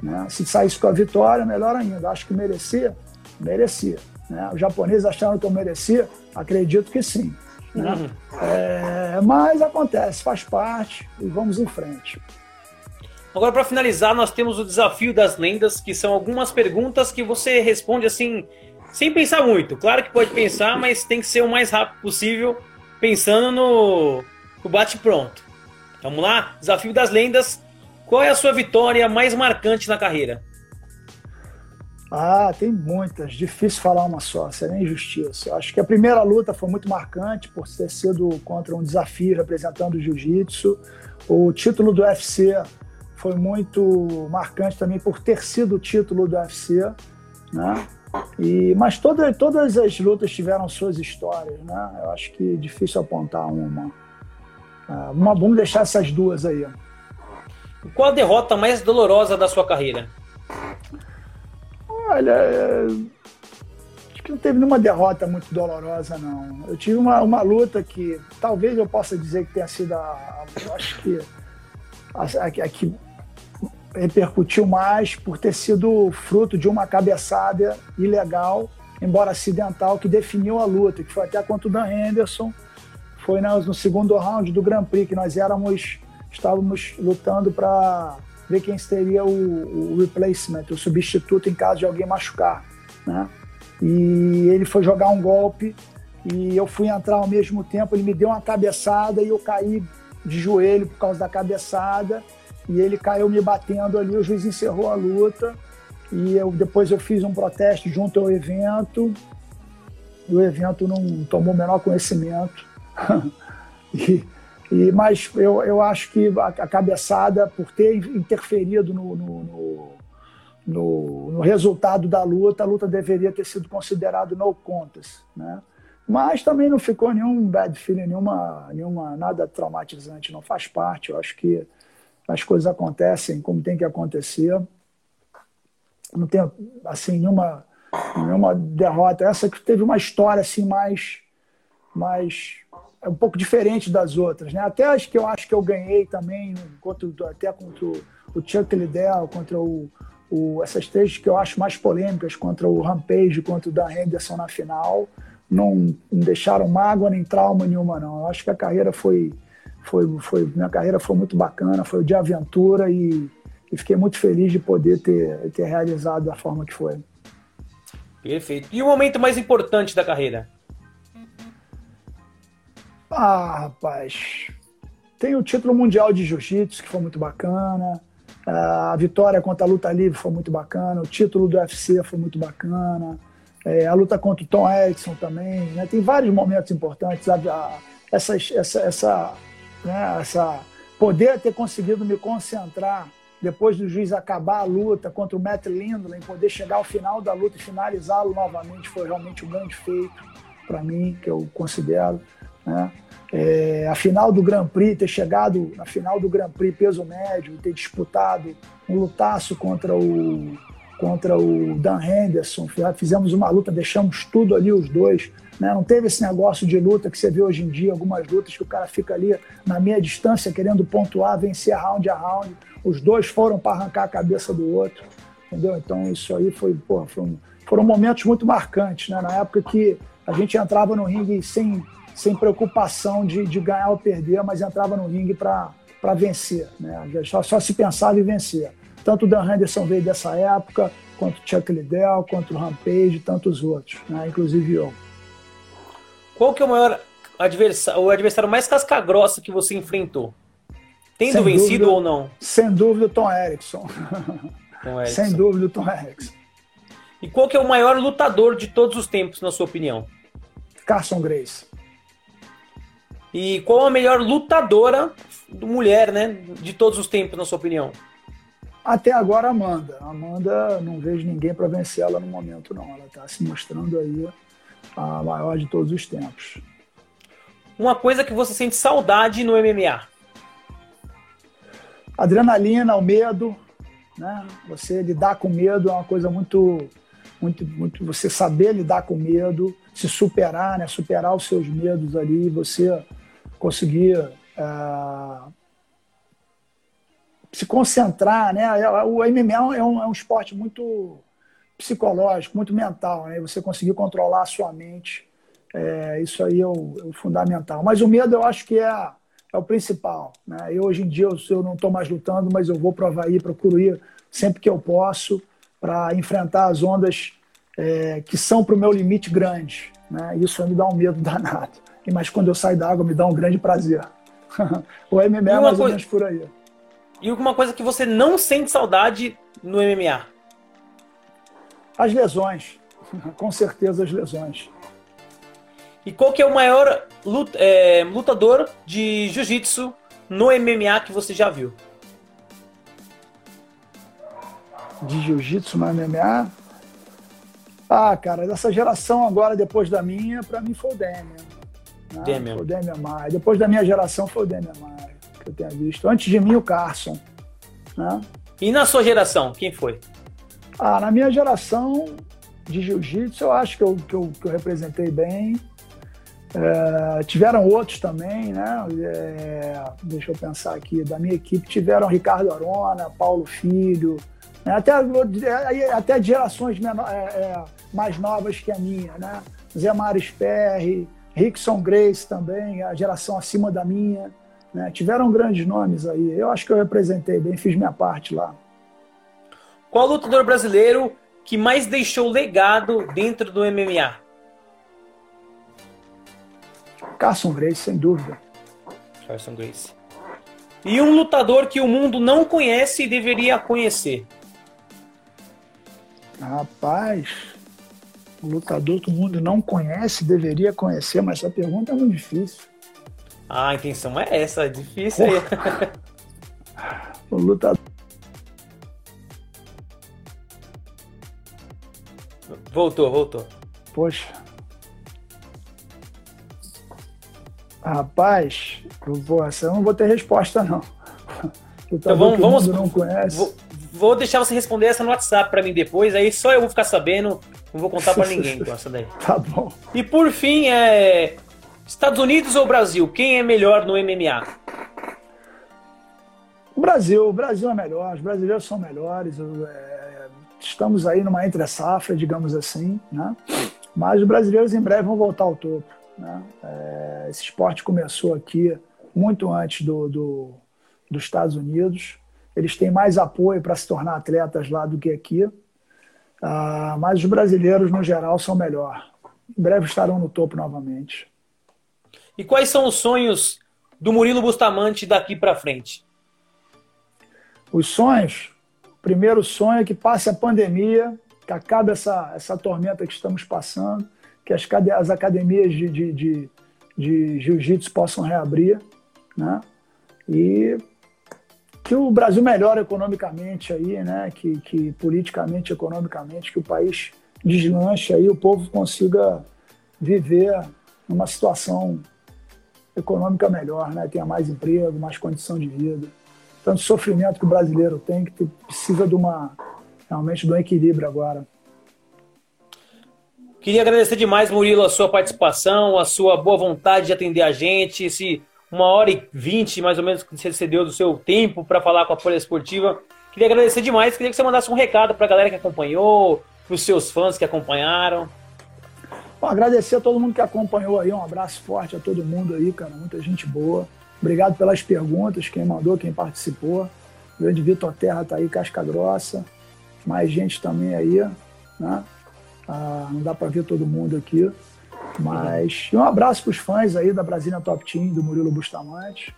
S3: Né? Se saísse com a vitória, melhor ainda. Acho que merecia, merecia. Né? Os japoneses acharam que eu merecia, acredito que sim. Né? É, mas acontece, faz parte e vamos em frente.
S2: Agora, para finalizar, nós temos o desafio das lendas, que são algumas perguntas que você responde assim, sem pensar muito. Claro que pode pensar, mas tem que ser o mais rápido possível, pensando no, no bate-pronto. Vamos lá? Desafio das lendas. Qual é a sua vitória mais marcante na carreira?
S3: Ah, tem muitas. Difícil falar uma só, seria injustiça. Acho que a primeira luta foi muito marcante por ter sido contra um desafio representando o jiu-jitsu. O título do UFC foi muito marcante também por ter sido o título do UFC, né? E, mas toda, todas as lutas tiveram suas histórias, né? Eu acho que é difícil apontar uma. Ah, uma vamos deixar essas duas aí.
S2: Qual a derrota mais dolorosa da sua carreira?
S3: Olha, é, acho que não teve nenhuma derrota muito dolorosa, não. Eu tive uma, uma luta que talvez eu possa dizer que tenha sido a. Acho que a, a, a que repercutiu mais por ter sido fruto de uma cabeçada ilegal, embora acidental, que definiu a luta, que foi até contra o Dan Henderson. Foi no segundo round do Grand Prix, que nós éramos, estávamos lutando para ver quem seria o, o, replacement, o substituto em caso de alguém machucar, né? E ele foi jogar um golpe e eu fui entrar ao mesmo tempo, ele me deu uma cabeçada e eu caí de joelho por causa da cabeçada e ele caiu me batendo ali, o juiz encerrou a luta e eu, depois eu fiz um protesto junto ao evento e o evento não tomou o menor conhecimento [LAUGHS] e e, mas eu, eu acho que a, a cabeçada, por ter interferido no, no, no, no, no resultado da luta, a luta deveria ter sido considerada no contas, né? Mas também não ficou nenhum bad feeling, nenhuma, nenhuma, nada traumatizante, não faz parte. Eu acho que as coisas acontecem como tem que acontecer. Não tem assim nenhuma, nenhuma derrota. Essa que teve uma história assim mais, mais é um pouco diferente das outras, né? Até as que eu acho que eu ganhei também, contra, até contra o, Chuck Liddell, contra o, o, essas três que eu acho mais polêmicas, contra o Rampage, contra o Dan Henderson na final, não, não deixaram mágoa nem trauma nenhuma, não. Eu acho que a carreira foi, foi, foi minha carreira foi muito bacana, foi de aventura e, e fiquei muito feliz de poder ter, ter realizado da forma que foi.
S2: Perfeito. E o momento mais importante da carreira?
S3: Ah, rapaz. Tem o título mundial de jiu-jitsu, que foi muito bacana. A vitória contra a luta livre foi muito bacana. O título do UFC foi muito bacana. É, a luta contra o Tom Edson também. Né? Tem vários momentos importantes. Essa, essa, essa, né? essa poder ter conseguido me concentrar depois do juiz acabar a luta contra o Matt Lindley, poder chegar ao final da luta e finalizá-lo novamente foi realmente um grande feito para mim, que eu considero. Né? É, a final do Grand Prix, ter chegado na final do Grand Prix peso médio, ter disputado um lutaço contra o, contra o Dan Henderson, fizemos uma luta, deixamos tudo ali os dois. Né? Não teve esse negócio de luta que você vê hoje em dia, algumas lutas que o cara fica ali na meia distância querendo pontuar, vencer round a round. Os dois foram para arrancar a cabeça do outro. Entendeu? Então isso aí foi, porra, foi um, foram momentos muito marcantes, né? Na época que a gente entrava no ringue sem sem preocupação de, de ganhar ou perder, mas entrava no ringue para vencer. Né? Só, só se pensava em vencer. Tanto o Dan Henderson veio dessa época, quanto o Chuck Liddell, quanto o Rampage e tantos outros, né? inclusive eu.
S2: Qual que é o maior adversário, o adversário mais casca-grossa que você enfrentou? Tendo sem vencido dúvida, ou não?
S3: Sem dúvida o Tom Erickson. [LAUGHS] Tom Erickson. sem dúvida o Tom Erickson.
S2: E qual que é o maior lutador de todos os tempos, na sua opinião?
S3: Carson Grace.
S2: E qual a melhor lutadora mulher, né, de todos os tempos, na sua opinião?
S3: Até agora, Amanda. Amanda, não vejo ninguém para vencer ela no momento, não. Ela está se mostrando aí a maior de todos os tempos.
S2: Uma coisa que você sente saudade no MMA?
S3: Adrenalina, o medo, né? Você lidar com medo é uma coisa muito, muito, muito. Você saber lidar com medo, se superar, né? Superar os seus medos ali, você conseguir é, se concentrar, né? O MMA é um, é um esporte muito psicológico, muito mental, né? Você conseguir controlar a sua mente, é, isso aí é o, é o, fundamental. Mas o medo eu acho que é, é o principal, né? Eu hoje em dia eu, eu não estou mais lutando, mas eu vou para o Havaí, procuro ir sempre que eu posso para enfrentar as ondas é, que são para o meu limite grande, né? Isso me dá um medo [LAUGHS] danado. Mas quando eu saio da água me dá um grande prazer. [LAUGHS] o MMA é mais coisa... ou menos por aí.
S2: E uma coisa que você não sente saudade no MMA?
S3: As lesões. [LAUGHS] Com certeza as lesões.
S2: E qual que é o maior é, lutador de jiu-jitsu no MMA que você já viu?
S3: De jiu-jitsu no MMA? Ah, cara, dessa geração agora, depois da minha, para mim foi o Demian. Né? Demian. Foi o Demian Maia. Depois da minha geração foi o Demian Maia que eu tenha visto. Antes de mim, o Carson. Né?
S2: E na sua geração, quem foi?
S3: Ah, na minha geração de jiu-jitsu, eu acho que eu, que eu, que eu representei bem. É, tiveram outros também, né? É, deixa eu pensar aqui. Da minha equipe tiveram Ricardo Arona, Paulo Filho, né? até, até gerações menor, é, é, mais novas que a minha, né? Zé Maris Perry, Rickson Grace também, a geração acima da minha. Né? Tiveram grandes nomes aí. Eu acho que eu representei bem, fiz minha parte lá.
S2: Qual lutador brasileiro que mais deixou legado dentro do MMA?
S3: Carson Grace, sem dúvida.
S2: Carson Grace. E um lutador que o mundo não conhece e deveria conhecer?
S3: Rapaz, lutador que o mundo não conhece, deveria conhecer, mas essa pergunta é muito difícil.
S2: Ah, a intenção é essa, é difícil aí. [LAUGHS]
S3: o lutador.
S2: Voltou, voltou.
S3: Poxa. Rapaz, eu vou, essa eu não vou ter resposta, não.
S2: Então vamos, vamos não conhece. Vou, vou, deixar você responder essa no WhatsApp para mim depois, aí só eu vou ficar sabendo, não vou contar para [LAUGHS] ninguém com essa daí.
S3: Tá bom.
S2: E por fim, é Estados Unidos ou Brasil? Quem é melhor no MMA?
S3: O Brasil, o Brasil é melhor, os brasileiros são melhores. É, estamos aí numa entre-safra, digamos assim, né? Mas os brasileiros em breve vão voltar ao topo. Né? É, esse esporte começou aqui muito antes do, do, dos Estados Unidos. Eles têm mais apoio para se tornar atletas lá do que aqui. Ah, mas os brasileiros, no geral, são melhor. Em breve estarão no topo novamente.
S2: E quais são os sonhos do Murilo Bustamante daqui para frente?
S3: Os sonhos, o primeiro sonho é que passe a pandemia, que acabe essa, essa tormenta que estamos passando, que as, as academias de, de, de, de jiu-jitsu possam reabrir, né? E que o Brasil melhore economicamente aí, né? Que, que politicamente, economicamente, que o país deslanche aí, o povo consiga viver numa situação econômica melhor, né? tenha mais emprego, mais condição de vida. Tanto sofrimento que o brasileiro tem, que precisa de uma realmente de um equilíbrio agora.
S2: Queria agradecer demais, Murilo, a sua participação, a sua boa vontade de atender a gente, esse uma hora e vinte, mais ou menos, que você cedeu do seu tempo para falar com a Folha Esportiva. Queria agradecer demais, queria que você mandasse um recado para a galera que acompanhou, para os seus fãs que acompanharam.
S3: Bom, agradecer a todo mundo que acompanhou aí, um abraço forte a todo mundo aí, cara, muita gente boa. Obrigado pelas perguntas, quem mandou, quem participou. O grande Vitor Terra tá aí, casca grossa. Mais gente também aí, né? Ah, não dá para ver todo mundo aqui. Mas um abraço para os fãs aí da Brasília Top Team, do Murilo Bustamante,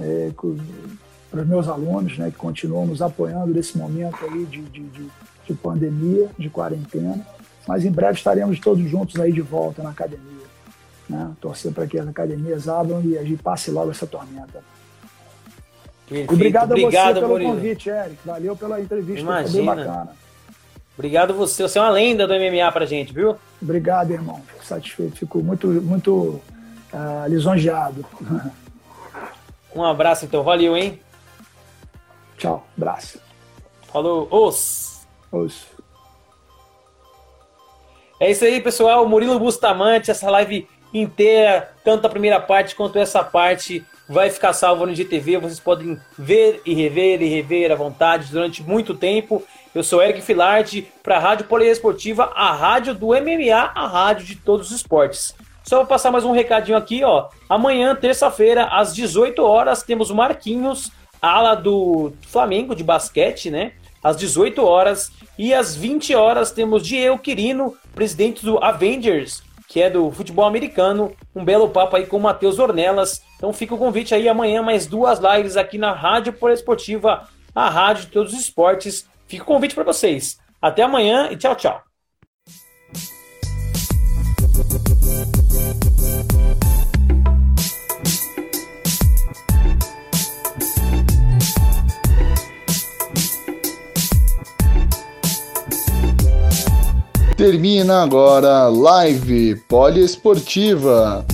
S3: é, para os meus alunos, né, que continuam nos apoiando nesse momento aí de, de, de, de pandemia, de quarentena. Mas em breve estaremos todos juntos aí de volta na academia. Né? Torcer para que as academias abram e a gente passe logo essa tormenta. Perfeito. Obrigado a Obrigado, você pelo Murilo. convite, Eric. Valeu pela entrevista.
S2: Imagina. Foi bem bacana. Obrigado você. Você é uma lenda do MMA pra gente, viu?
S3: Obrigado, irmão. Fico satisfeito. Fico muito, muito uh, lisonjeado.
S2: Um abraço, então. Valeu, hein?
S3: Tchau. Abraço.
S2: Falou. Os.
S3: Os.
S2: É isso aí, pessoal. Murilo Bustamante, essa live inteira, tanto a primeira parte quanto essa parte, vai ficar salvo no GTV. Vocês podem ver e rever e rever à vontade durante muito tempo. Eu sou Eric Filardi para a Rádio Poliesportiva, a rádio do MMA, a rádio de todos os esportes. Só vou passar mais um recadinho aqui, ó. Amanhã, terça-feira, às 18 horas, temos o Marquinhos, ala do Flamengo de basquete, né? Às 18 horas e às 20 horas temos Diego Quirino, presidente do Avengers, que é do futebol americano. Um belo papo aí com o Matheus Ornelas. Então fica o convite aí amanhã mais duas lives aqui na Rádio Poliesportiva, a rádio de todos os esportes Fica o convite para vocês. Até amanhã e tchau, tchau.
S1: Termina agora Live Poliesportiva.